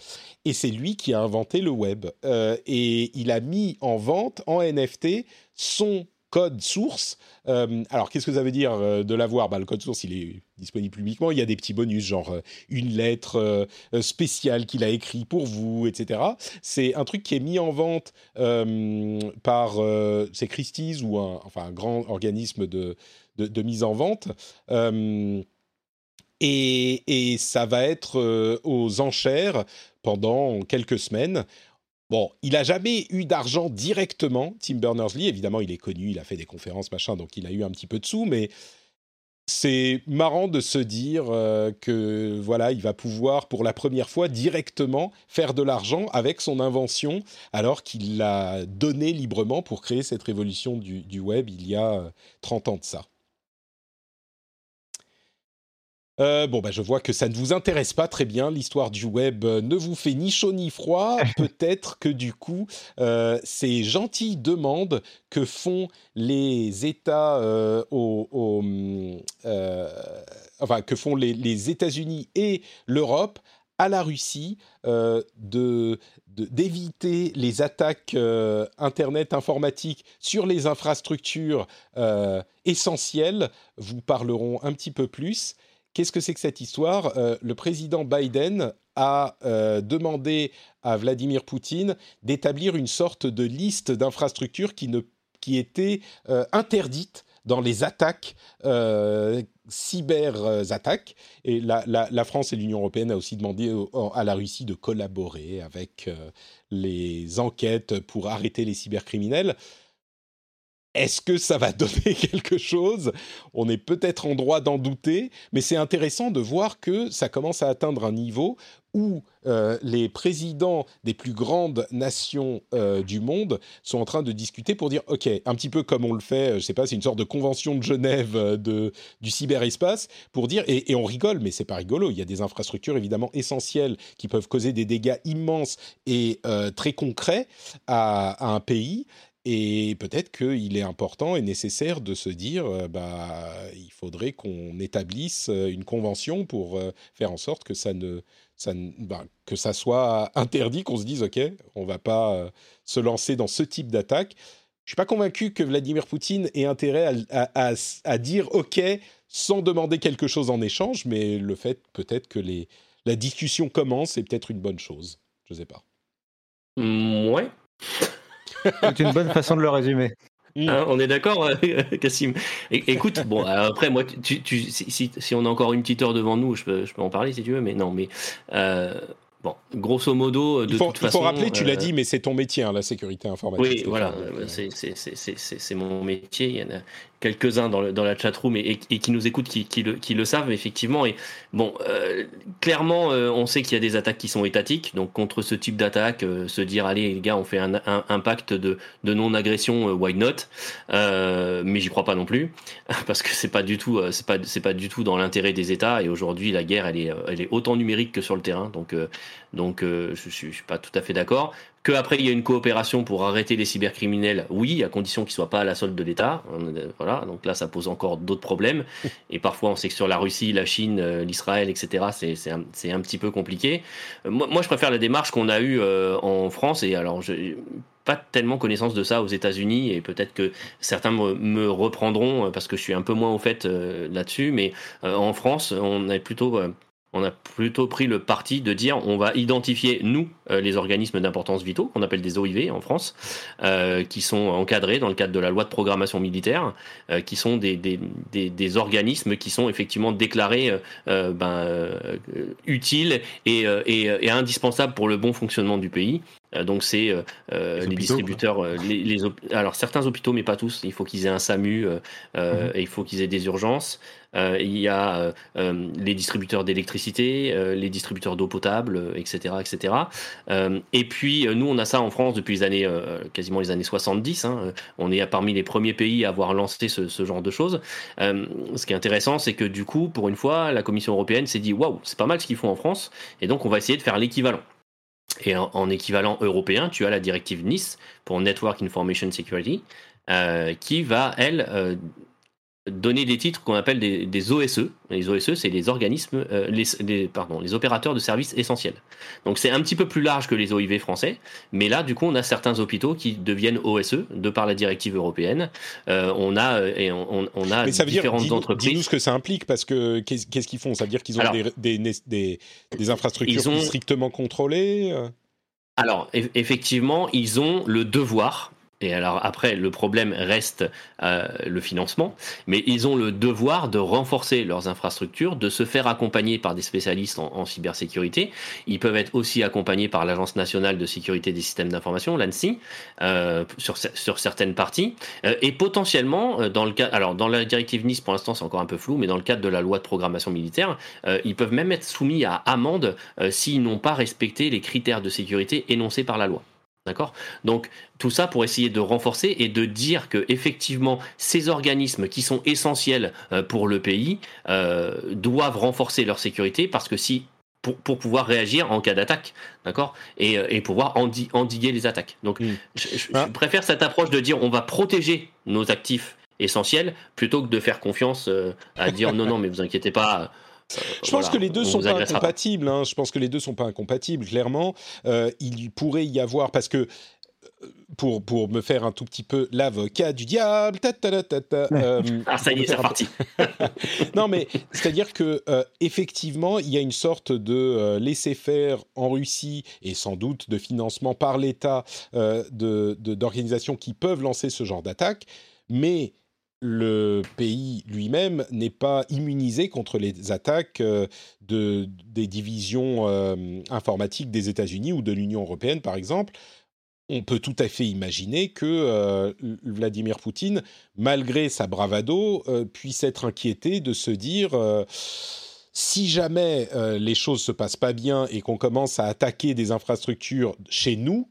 Et c'est lui qui a inventé le web. Euh, et il a mis en vente, en NFT, son code source. Euh, alors, qu'est-ce que ça veut dire euh, de l'avoir? Bah, Le code source, il est disponible publiquement. Il y a des petits bonus, genre une lettre spéciale qu'il a écrit pour vous, etc. C'est un truc qui est mis en vente par c'est Christie's ou un, enfin, un grand organisme de, de, mise en vente. Et, ça va être aux enchères pendant quelques semaines. Bon, il n'a jamais eu d'argent directement, Tim Berners-Lee. Évidemment, il est connu, il a fait des conférences, machin, donc il a eu un petit peu de sous, mais c'est marrant de se dire euh, que voilà, il va pouvoir pour la première fois directement faire de l'argent avec son invention, alors qu'il l'a donné librement pour créer cette révolution du, du web il y a 30 euh, ans de ça. Euh, bon, bah, je vois que ça ne vous intéresse pas très bien. L'histoire du web euh, ne vous fait ni chaud ni froid. Peut-être que du coup, euh, ces gentilles demandes que font les États au, enfin que font les, États-Unis et l'Europe à la Russie de d'éviter les attaques internet informatiques sur les infrastructures essentielles vous parleront un petit peu plus Qu'est-ce que c'est que cette histoire? Euh, Le président Biden a euh, demandé à Vladimir Poutine d'établir une sorte de liste d'infrastructures qui, qui étaient euh, interdites dans les attaques cyber-attaques. Et la, la, France et l'Union européenne a aussi demandé à la Russie de collaborer avec les enquêtes pour arrêter les cybercriminels. Est-ce que ça va donner quelque chose? On est peut-être en droit d'en douter, mais c'est intéressant de voir que ça commence à atteindre un niveau où euh, les présidents des plus grandes nations euh, du monde sont en train de discuter pour dire, OK, un petit peu comme on le fait, euh, je ne sais pas, c'est une sorte de convention de Genève de, du cyberespace, pour dire, et, on rigole, mais c'est pas rigolo, il y a des infrastructures évidemment essentielles qui peuvent causer des dégâts immenses et très concrets à un pays, et peut-être qu'il est important et nécessaire de se dire, euh, bah, il faudrait qu'on établisse euh, une convention pour euh, faire en sorte que ça ne, ça, bah, que ça soit interdit, qu'on se dise, ok, on va pas se lancer dans ce type d'attaque. Je suis pas convaincu que Vladimir Poutine ait intérêt à, dire ok sans demander quelque chose en échange, mais le fait peut-être que les, la discussion commence est peut-être une bonne chose. Je sais pas. Ouais. C'est une bonne façon de le résumer. Hein, on est d'accord, euh, Cassim. Écoute, bon, après, moi, tu, si, si, on a encore une petite heure devant nous, je peux, je peux en parler si tu veux, mais non, mais euh, Bon, grosso modo, de il faut, toute façon. Il faut rappeler, tu l'as euh, dit, mais c'est ton métier, hein, la sécurité informatique. Oui, voilà, c'est mon métier. Il y en a quelques-uns dans, la chatroom et, et, qui nous écoutent, qui, le, savent, effectivement. Bon, euh, clairement, euh, on sait qu'il y a des attaques qui sont étatiques. Donc, contre ce type d'attaque, se dire, allez, les gars, on fait un, pacte de, non-agression, why not? Mais j'y crois pas non plus, parce que c'est pas du tout, c'est pas, du tout dans l'intérêt des États. Et aujourd'hui, la guerre, elle est, autant numérique que sur le terrain. Donc, euh, je, ne suis pas tout à fait d'accord. Qu'après il y a une coopération pour arrêter les cybercriminels, oui, à condition qu'ils soient pas à la solde de l'État. Voilà, donc là ça pose encore d'autres problèmes. Et parfois on sait que sur la Russie, la Chine, euh, l'Israël, etc. C'est un, un, petit peu compliqué. Euh, moi, moi, je préfère la démarche qu'on a eue en France. Et alors je pas tellement connaissance de ça aux États-Unis et peut-être que certains me, reprendront parce que je suis un peu moins au fait là-dessus. Mais en France, on est plutôt on a plutôt pris le parti de dire on va identifier, nous, euh, les organismes d'importance vitaux, qu'on appelle des OIV en France, euh, qui sont encadrés dans le cadre de la loi de programmation militaire, euh, qui sont des, des, des, organismes qui sont effectivement déclarés ben, utiles et, et, et, indispensables pour le bon fonctionnement du pays. Donc c'est les, distributeurs, les, alors certains hôpitaux, mais pas tous. Il faut qu'ils aient un SAMU, mmh. et il faut qu'ils aient des urgences. Euh, il y a euh, euh, les distributeurs d'électricité, les distributeurs d'eau potable, etc., etc. et puis nous, on a ça en France depuis les années quasiment les années 70. Hein. On est parmi les premiers pays à avoir lancé ce, genre de choses. ce qui est intéressant, c'est que du coup, pour une fois, la Commission européenne s'est dit waouh, c'est pas mal ce qu'ils font en France, et donc on va essayer de faire l'équivalent. Et en, équivalent européen, tu as la directive Nice pour Network Information Security, qui va, elle, donner des titres qu'on appelle des, OSE. Les OSE, c'est les organismes, euh, les, pardon, les opérateurs de services essentiels. Donc c'est un petit peu plus large que les OIV français, mais là, du coup, on a certains hôpitaux qui deviennent OSE de par la directive européenne. Euh, on a euh, et on, a différentes entreprises. Dis-nous ce que ça implique, parce que qu'est-ce qu'ils font? Ça veut dire qu'ils ont des, des, des, infrastructures strictement contrôlées alors, effectivement, ils ont le devoir et alors après, le problème reste euh, le financement, mais ils ont le devoir de renforcer leurs infrastructures, de se faire accompagner par des spécialistes en, cybersécurité. Ils peuvent être aussi accompagnés par l'Agence nationale de sécurité des systèmes d'information, l'ANSI, euh, sur, certaines parties. Euh, et potentiellement, dans le cas, alors dans la directive Nice, pour l'instant, c'est encore un peu flou, mais dans le cadre de la loi de programmation militaire, ils peuvent même être soumis à amende s'ils n'ont pas respecté les critères de sécurité énoncés par la loi. D'accord? Donc tout ça pour essayer de renforcer et de dire que effectivement ces organismes qui sont essentiels euh, pour le pays euh, doivent renforcer leur sécurité parce que si pour, pour pouvoir réagir en cas d'attaque, d'accord? Et, euh, et, pouvoir endiguer les attaques. Donc mm. je, ah. préfère cette approche de dire on va protéger nos actifs essentiels plutôt que de faire confiance à dire non non mais vous inquiétez pas je pense que les deux sont pas incompatibles. Hein. Je pense que les deux sont pas incompatibles. Clairement, euh, il pourrait y avoir parce que euh, pour, pour me faire un tout petit peu l'avocat du diable. Euh, ah, ça y est, c'est reparti. non, mais c'est-à-dire que effectivement, il y a une sorte de laisser-faire en Russie et sans doute de financement par l'État d'organisations de, qui peuvent lancer ce genre d'attaque, mais le pays lui-même n'est pas immunisé contre les attaques euh, de, des divisions euh, informatiques des États-Unis ou de l'Union européenne, par exemple. On peut tout à fait imaginer que euh, Vladimir Poutine, malgré sa bravado, puisse être inquiété de se dire si jamais les choses se passent pas bien et qu'on commence à attaquer des infrastructures chez nous,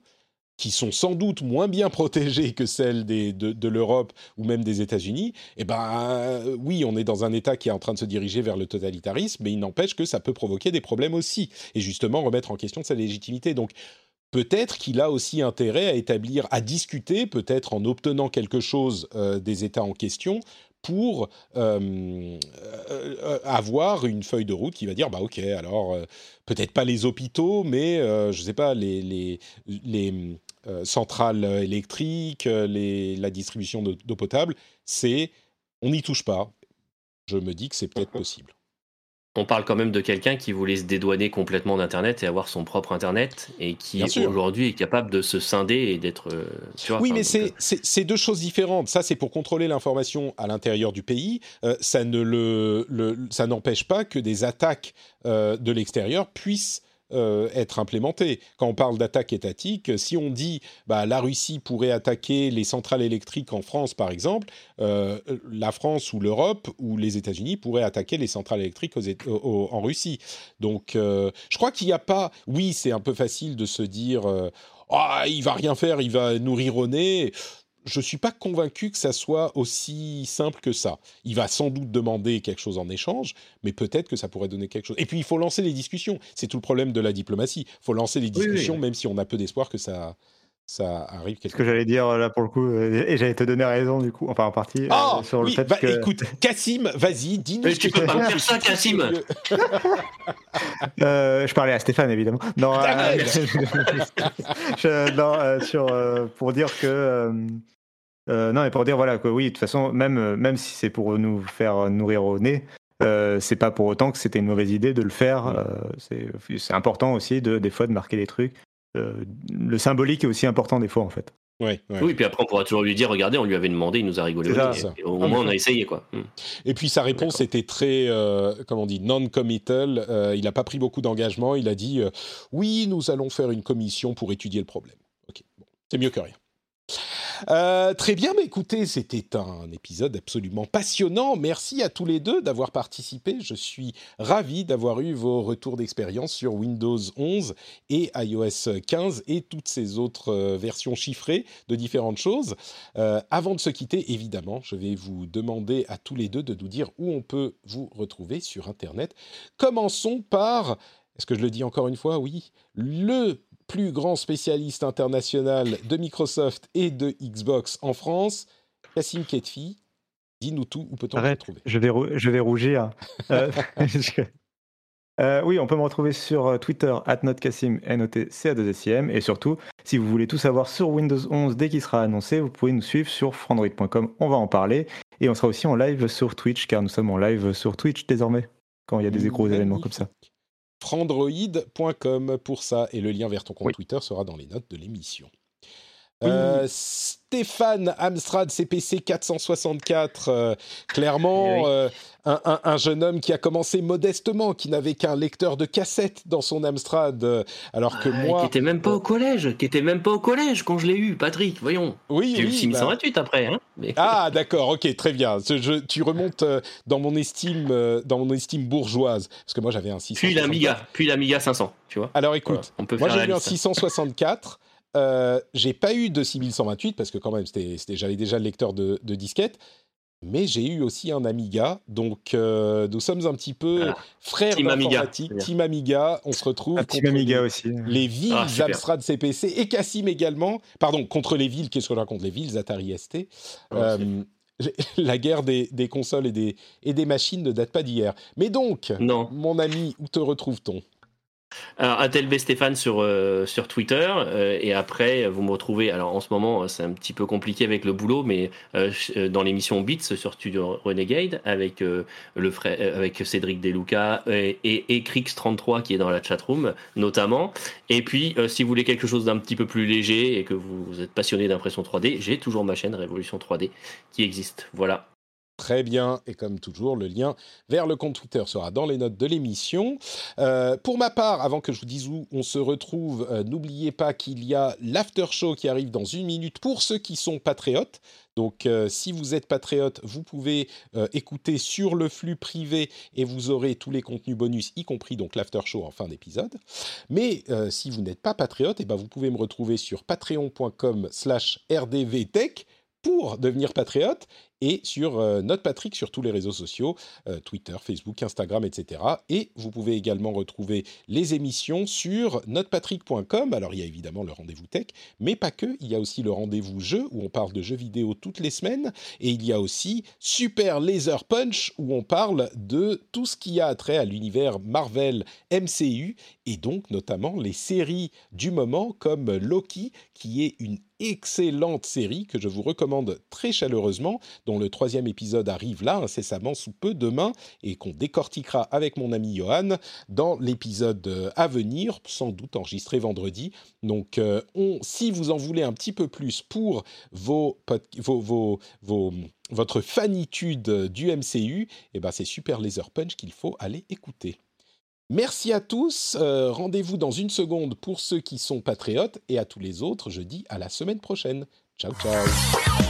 qui sont sans doute moins bien protégées que celles de, l'Europe ou même des États-Unis, eh ben oui, on est dans un État qui est en train de se diriger vers le totalitarisme, mais il n'empêche que ça peut provoquer des problèmes aussi, et justement remettre en question sa légitimité. Donc peut-être qu'il a aussi intérêt à établir, à discuter, peut-être en obtenant quelque chose euh, des États en question, pour euh, euh, avoir une feuille de route qui va dire bah ok alors peut-être pas les hôpitaux mais je sais pas les les, les euh, centrales électriques, euh, les, la distribution d'eau potable, c'est on n'y touche pas. Je me dis que c'est peut-être possible. On parle quand même de quelqu'un qui voulait se dédouaner complètement d'Internet et avoir son propre Internet et qui aujourd'hui est capable de se scinder et d'être. Euh, oui, mais c'est deux choses différentes. Ça, c'est pour contrôler l'information à l'intérieur du pays. ça ne le, ça n'empêche pas que des attaques de l'extérieur puissent euh, être implémenté. Quand on parle d'attaque étatique, si on dit bah, la Russie pourrait attaquer les centrales électriques en France, par exemple, euh, la France ou l'Europe ou les États-Unis pourraient attaquer les centrales électriques en Russie. Donc, euh, je crois qu'il n'y a pas. Oui, c'est un peu facile de se dire. Ah, il va rien faire, il va nous rironner je ne suis pas convaincu que ça soit aussi simple que ça. Il va sans doute demander quelque chose en échange, mais peut-être que ça pourrait donner quelque chose. Et puis, il faut lancer les discussions. C'est tout le problème de la diplomatie. Il faut lancer les discussions, même si on a peu d'espoir que ça, ça arrive. Ce que j'allais dire là pour le coup, euh, et j'allais te donner raison du coup, enfin en partie, oh, sur le fait bah, que... Écoute, Cassim, vas-y, dis-nous tu peux pas faire ça, Cassim euh, Je parlais à Stéphane évidemment. Non, euh, non sur, pour dire que euh, non, mais pour dire voilà que oui, de toute façon, même, même si c'est pour nous faire nourrir au nez, euh, c'est pas pour autant que c'était une mauvaise idée de le faire. Euh, c'est important aussi de, des fois de marquer les trucs. Euh, le symbolique est aussi important des fois en fait. Ouais, Oui, puis après on pourra toujours lui dire, regardez, on lui avait demandé, il nous a rigolé. au moins on a essayé quoi. Hmm. Et puis sa réponse était très, comment on dit, non-committal. il n'a pas pris beaucoup d'engagement. Il a dit, oui, nous allons faire une commission pour étudier le problème. Ok, c'est mieux que rien. Euh, très bien, mais écoutez, c'était un épisode absolument passionnant. Merci à tous les deux d'avoir participé. Je suis ravi d'avoir eu vos retours d'expérience sur Windows 11 et iOS 15 et toutes ces autres euh, versions chiffrées de différentes choses. Euh, avant de se quitter, évidemment, je vais vous demander à tous les deux de nous dire où on peut vous retrouver sur Internet. Commençons par, est-ce que je le dis encore une fois? Oui, le plus grand spécialiste international de Microsoft et de Xbox en France, Cassim Ketfi. Dis-nous tout, où peut-on te retrouver? je vais, je vais rougir. Euh, euh, oui, on peut me retrouver sur euh, Twitter, @notcassim, n o t c a 2 s m. Et surtout, si vous voulez tout savoir sur Windows 11 dès qu'il sera annoncé, vous pouvez nous suivre sur frandroid.com, on va en parler, et on sera aussi en live sur Twitch, car nous sommes en live sur Twitch désormais, quand il y a des gros événements comme ça frandroid.com pour ça. Et le lien vers ton compte Twitter sera dans les notes de l'émission. Euh, Stéphane Amstrad CPC 464, euh, clairement eh euh, un, jeune homme qui a commencé modestement, qui n'avait qu'un lecteur de cassette dans son Amstrad, alors que moi... Qui était même pas au collège, qui était même pas au collège quand je l'ai eu, Patrick, voyons. Oui, J'ai eu 6128 après. Hein Ah d'accord, ok, très bien. tu remontes dans mon estime, dans mon estime bourgeoise, parce que moi j'avais un 664. Puis l'Amiga, puis l'Amiga 500, tu vois. Alors écoute, on peut moi j'ai eu un 664. Euh, j'ai pas eu de 6128 parce que quand même j'avais déjà le lecteur de, de disquette, mais j'ai eu aussi un Amiga, donc euh, nous sommes un petit peu frères Team Amiga. Team Amiga. On se retrouve ah, contre Amiga les, aussi. les villes ah, Amstrad CPC et Cassim également. Pardon, contre les villes. Qu'est-ce que je raconte? Les villes Atari ST. Ah, euh, la guerre des, des, consoles et des, et des machines ne date pas d'hier. Mais donc, non. mon ami, où te retrouve-t-on? Alors, B Stéphane sur, euh, sur Twitter. Euh, et après, vous me retrouvez. Alors, en ce moment, c'est un petit peu compliqué avec le boulot, mais euh, dans l'émission Beats sur Studio Renegade avec, le avec Cédric Deluca et, et, Crix33 qui est dans la chatroom, notamment. Et puis, si vous voulez quelque chose d'un petit peu plus léger et que vous, vous êtes passionné d'impression 3D, j'ai toujours ma chaîne Révolution 3D qui existe. Voilà. Très bien, et comme toujours, le lien vers le compte Twitter sera dans les notes de l'émission. Euh, pour ma part, avant que je vous dise où on se retrouve, euh, n'oubliez pas qu'il y a l'after show qui arrive dans une minute pour ceux qui sont patriotes. Donc, euh, si vous êtes patriote, vous pouvez écouter sur le flux privé et vous aurez tous les contenus bonus, y compris donc l'after show en fin d'épisode. Mais si vous n'êtes pas patriote, et eh ben vous pouvez me retrouver sur patreon.com/rdvtech pour devenir patriote et sur euh, Note Patrick sur tous les réseaux sociaux, euh, Twitter, Facebook, Instagram, etc. Et vous pouvez également retrouver les émissions sur notepatrick.com. Alors il y a évidemment le rendez-vous tech, mais pas que. Il y a aussi le rendez-vous jeu où on parle de jeux vidéo toutes les semaines. Et il y a aussi Super Laser Punch où on parle de tout ce qui a trait à l'univers Marvel MCU et donc notamment les séries du moment comme Loki qui est une excellente série que je vous recommande très chaleureusement, dont le troisième épisode arrive là incessamment sous peu demain et qu'on décortiquera avec mon ami Johan dans l'épisode euh, à venir, sans doute enregistré vendredi. Donc, euh, on, si vous en voulez un petit peu plus pour vos, vos, vos, votre fanitude du MCU, eh ben c'est Super Laser Punch qu'il faut aller écouter. Merci à tous. Euh, rendez-vous dans une seconde pour ceux qui sont patriotes et à tous les autres, je dis à la semaine prochaine. Ciao, ciao.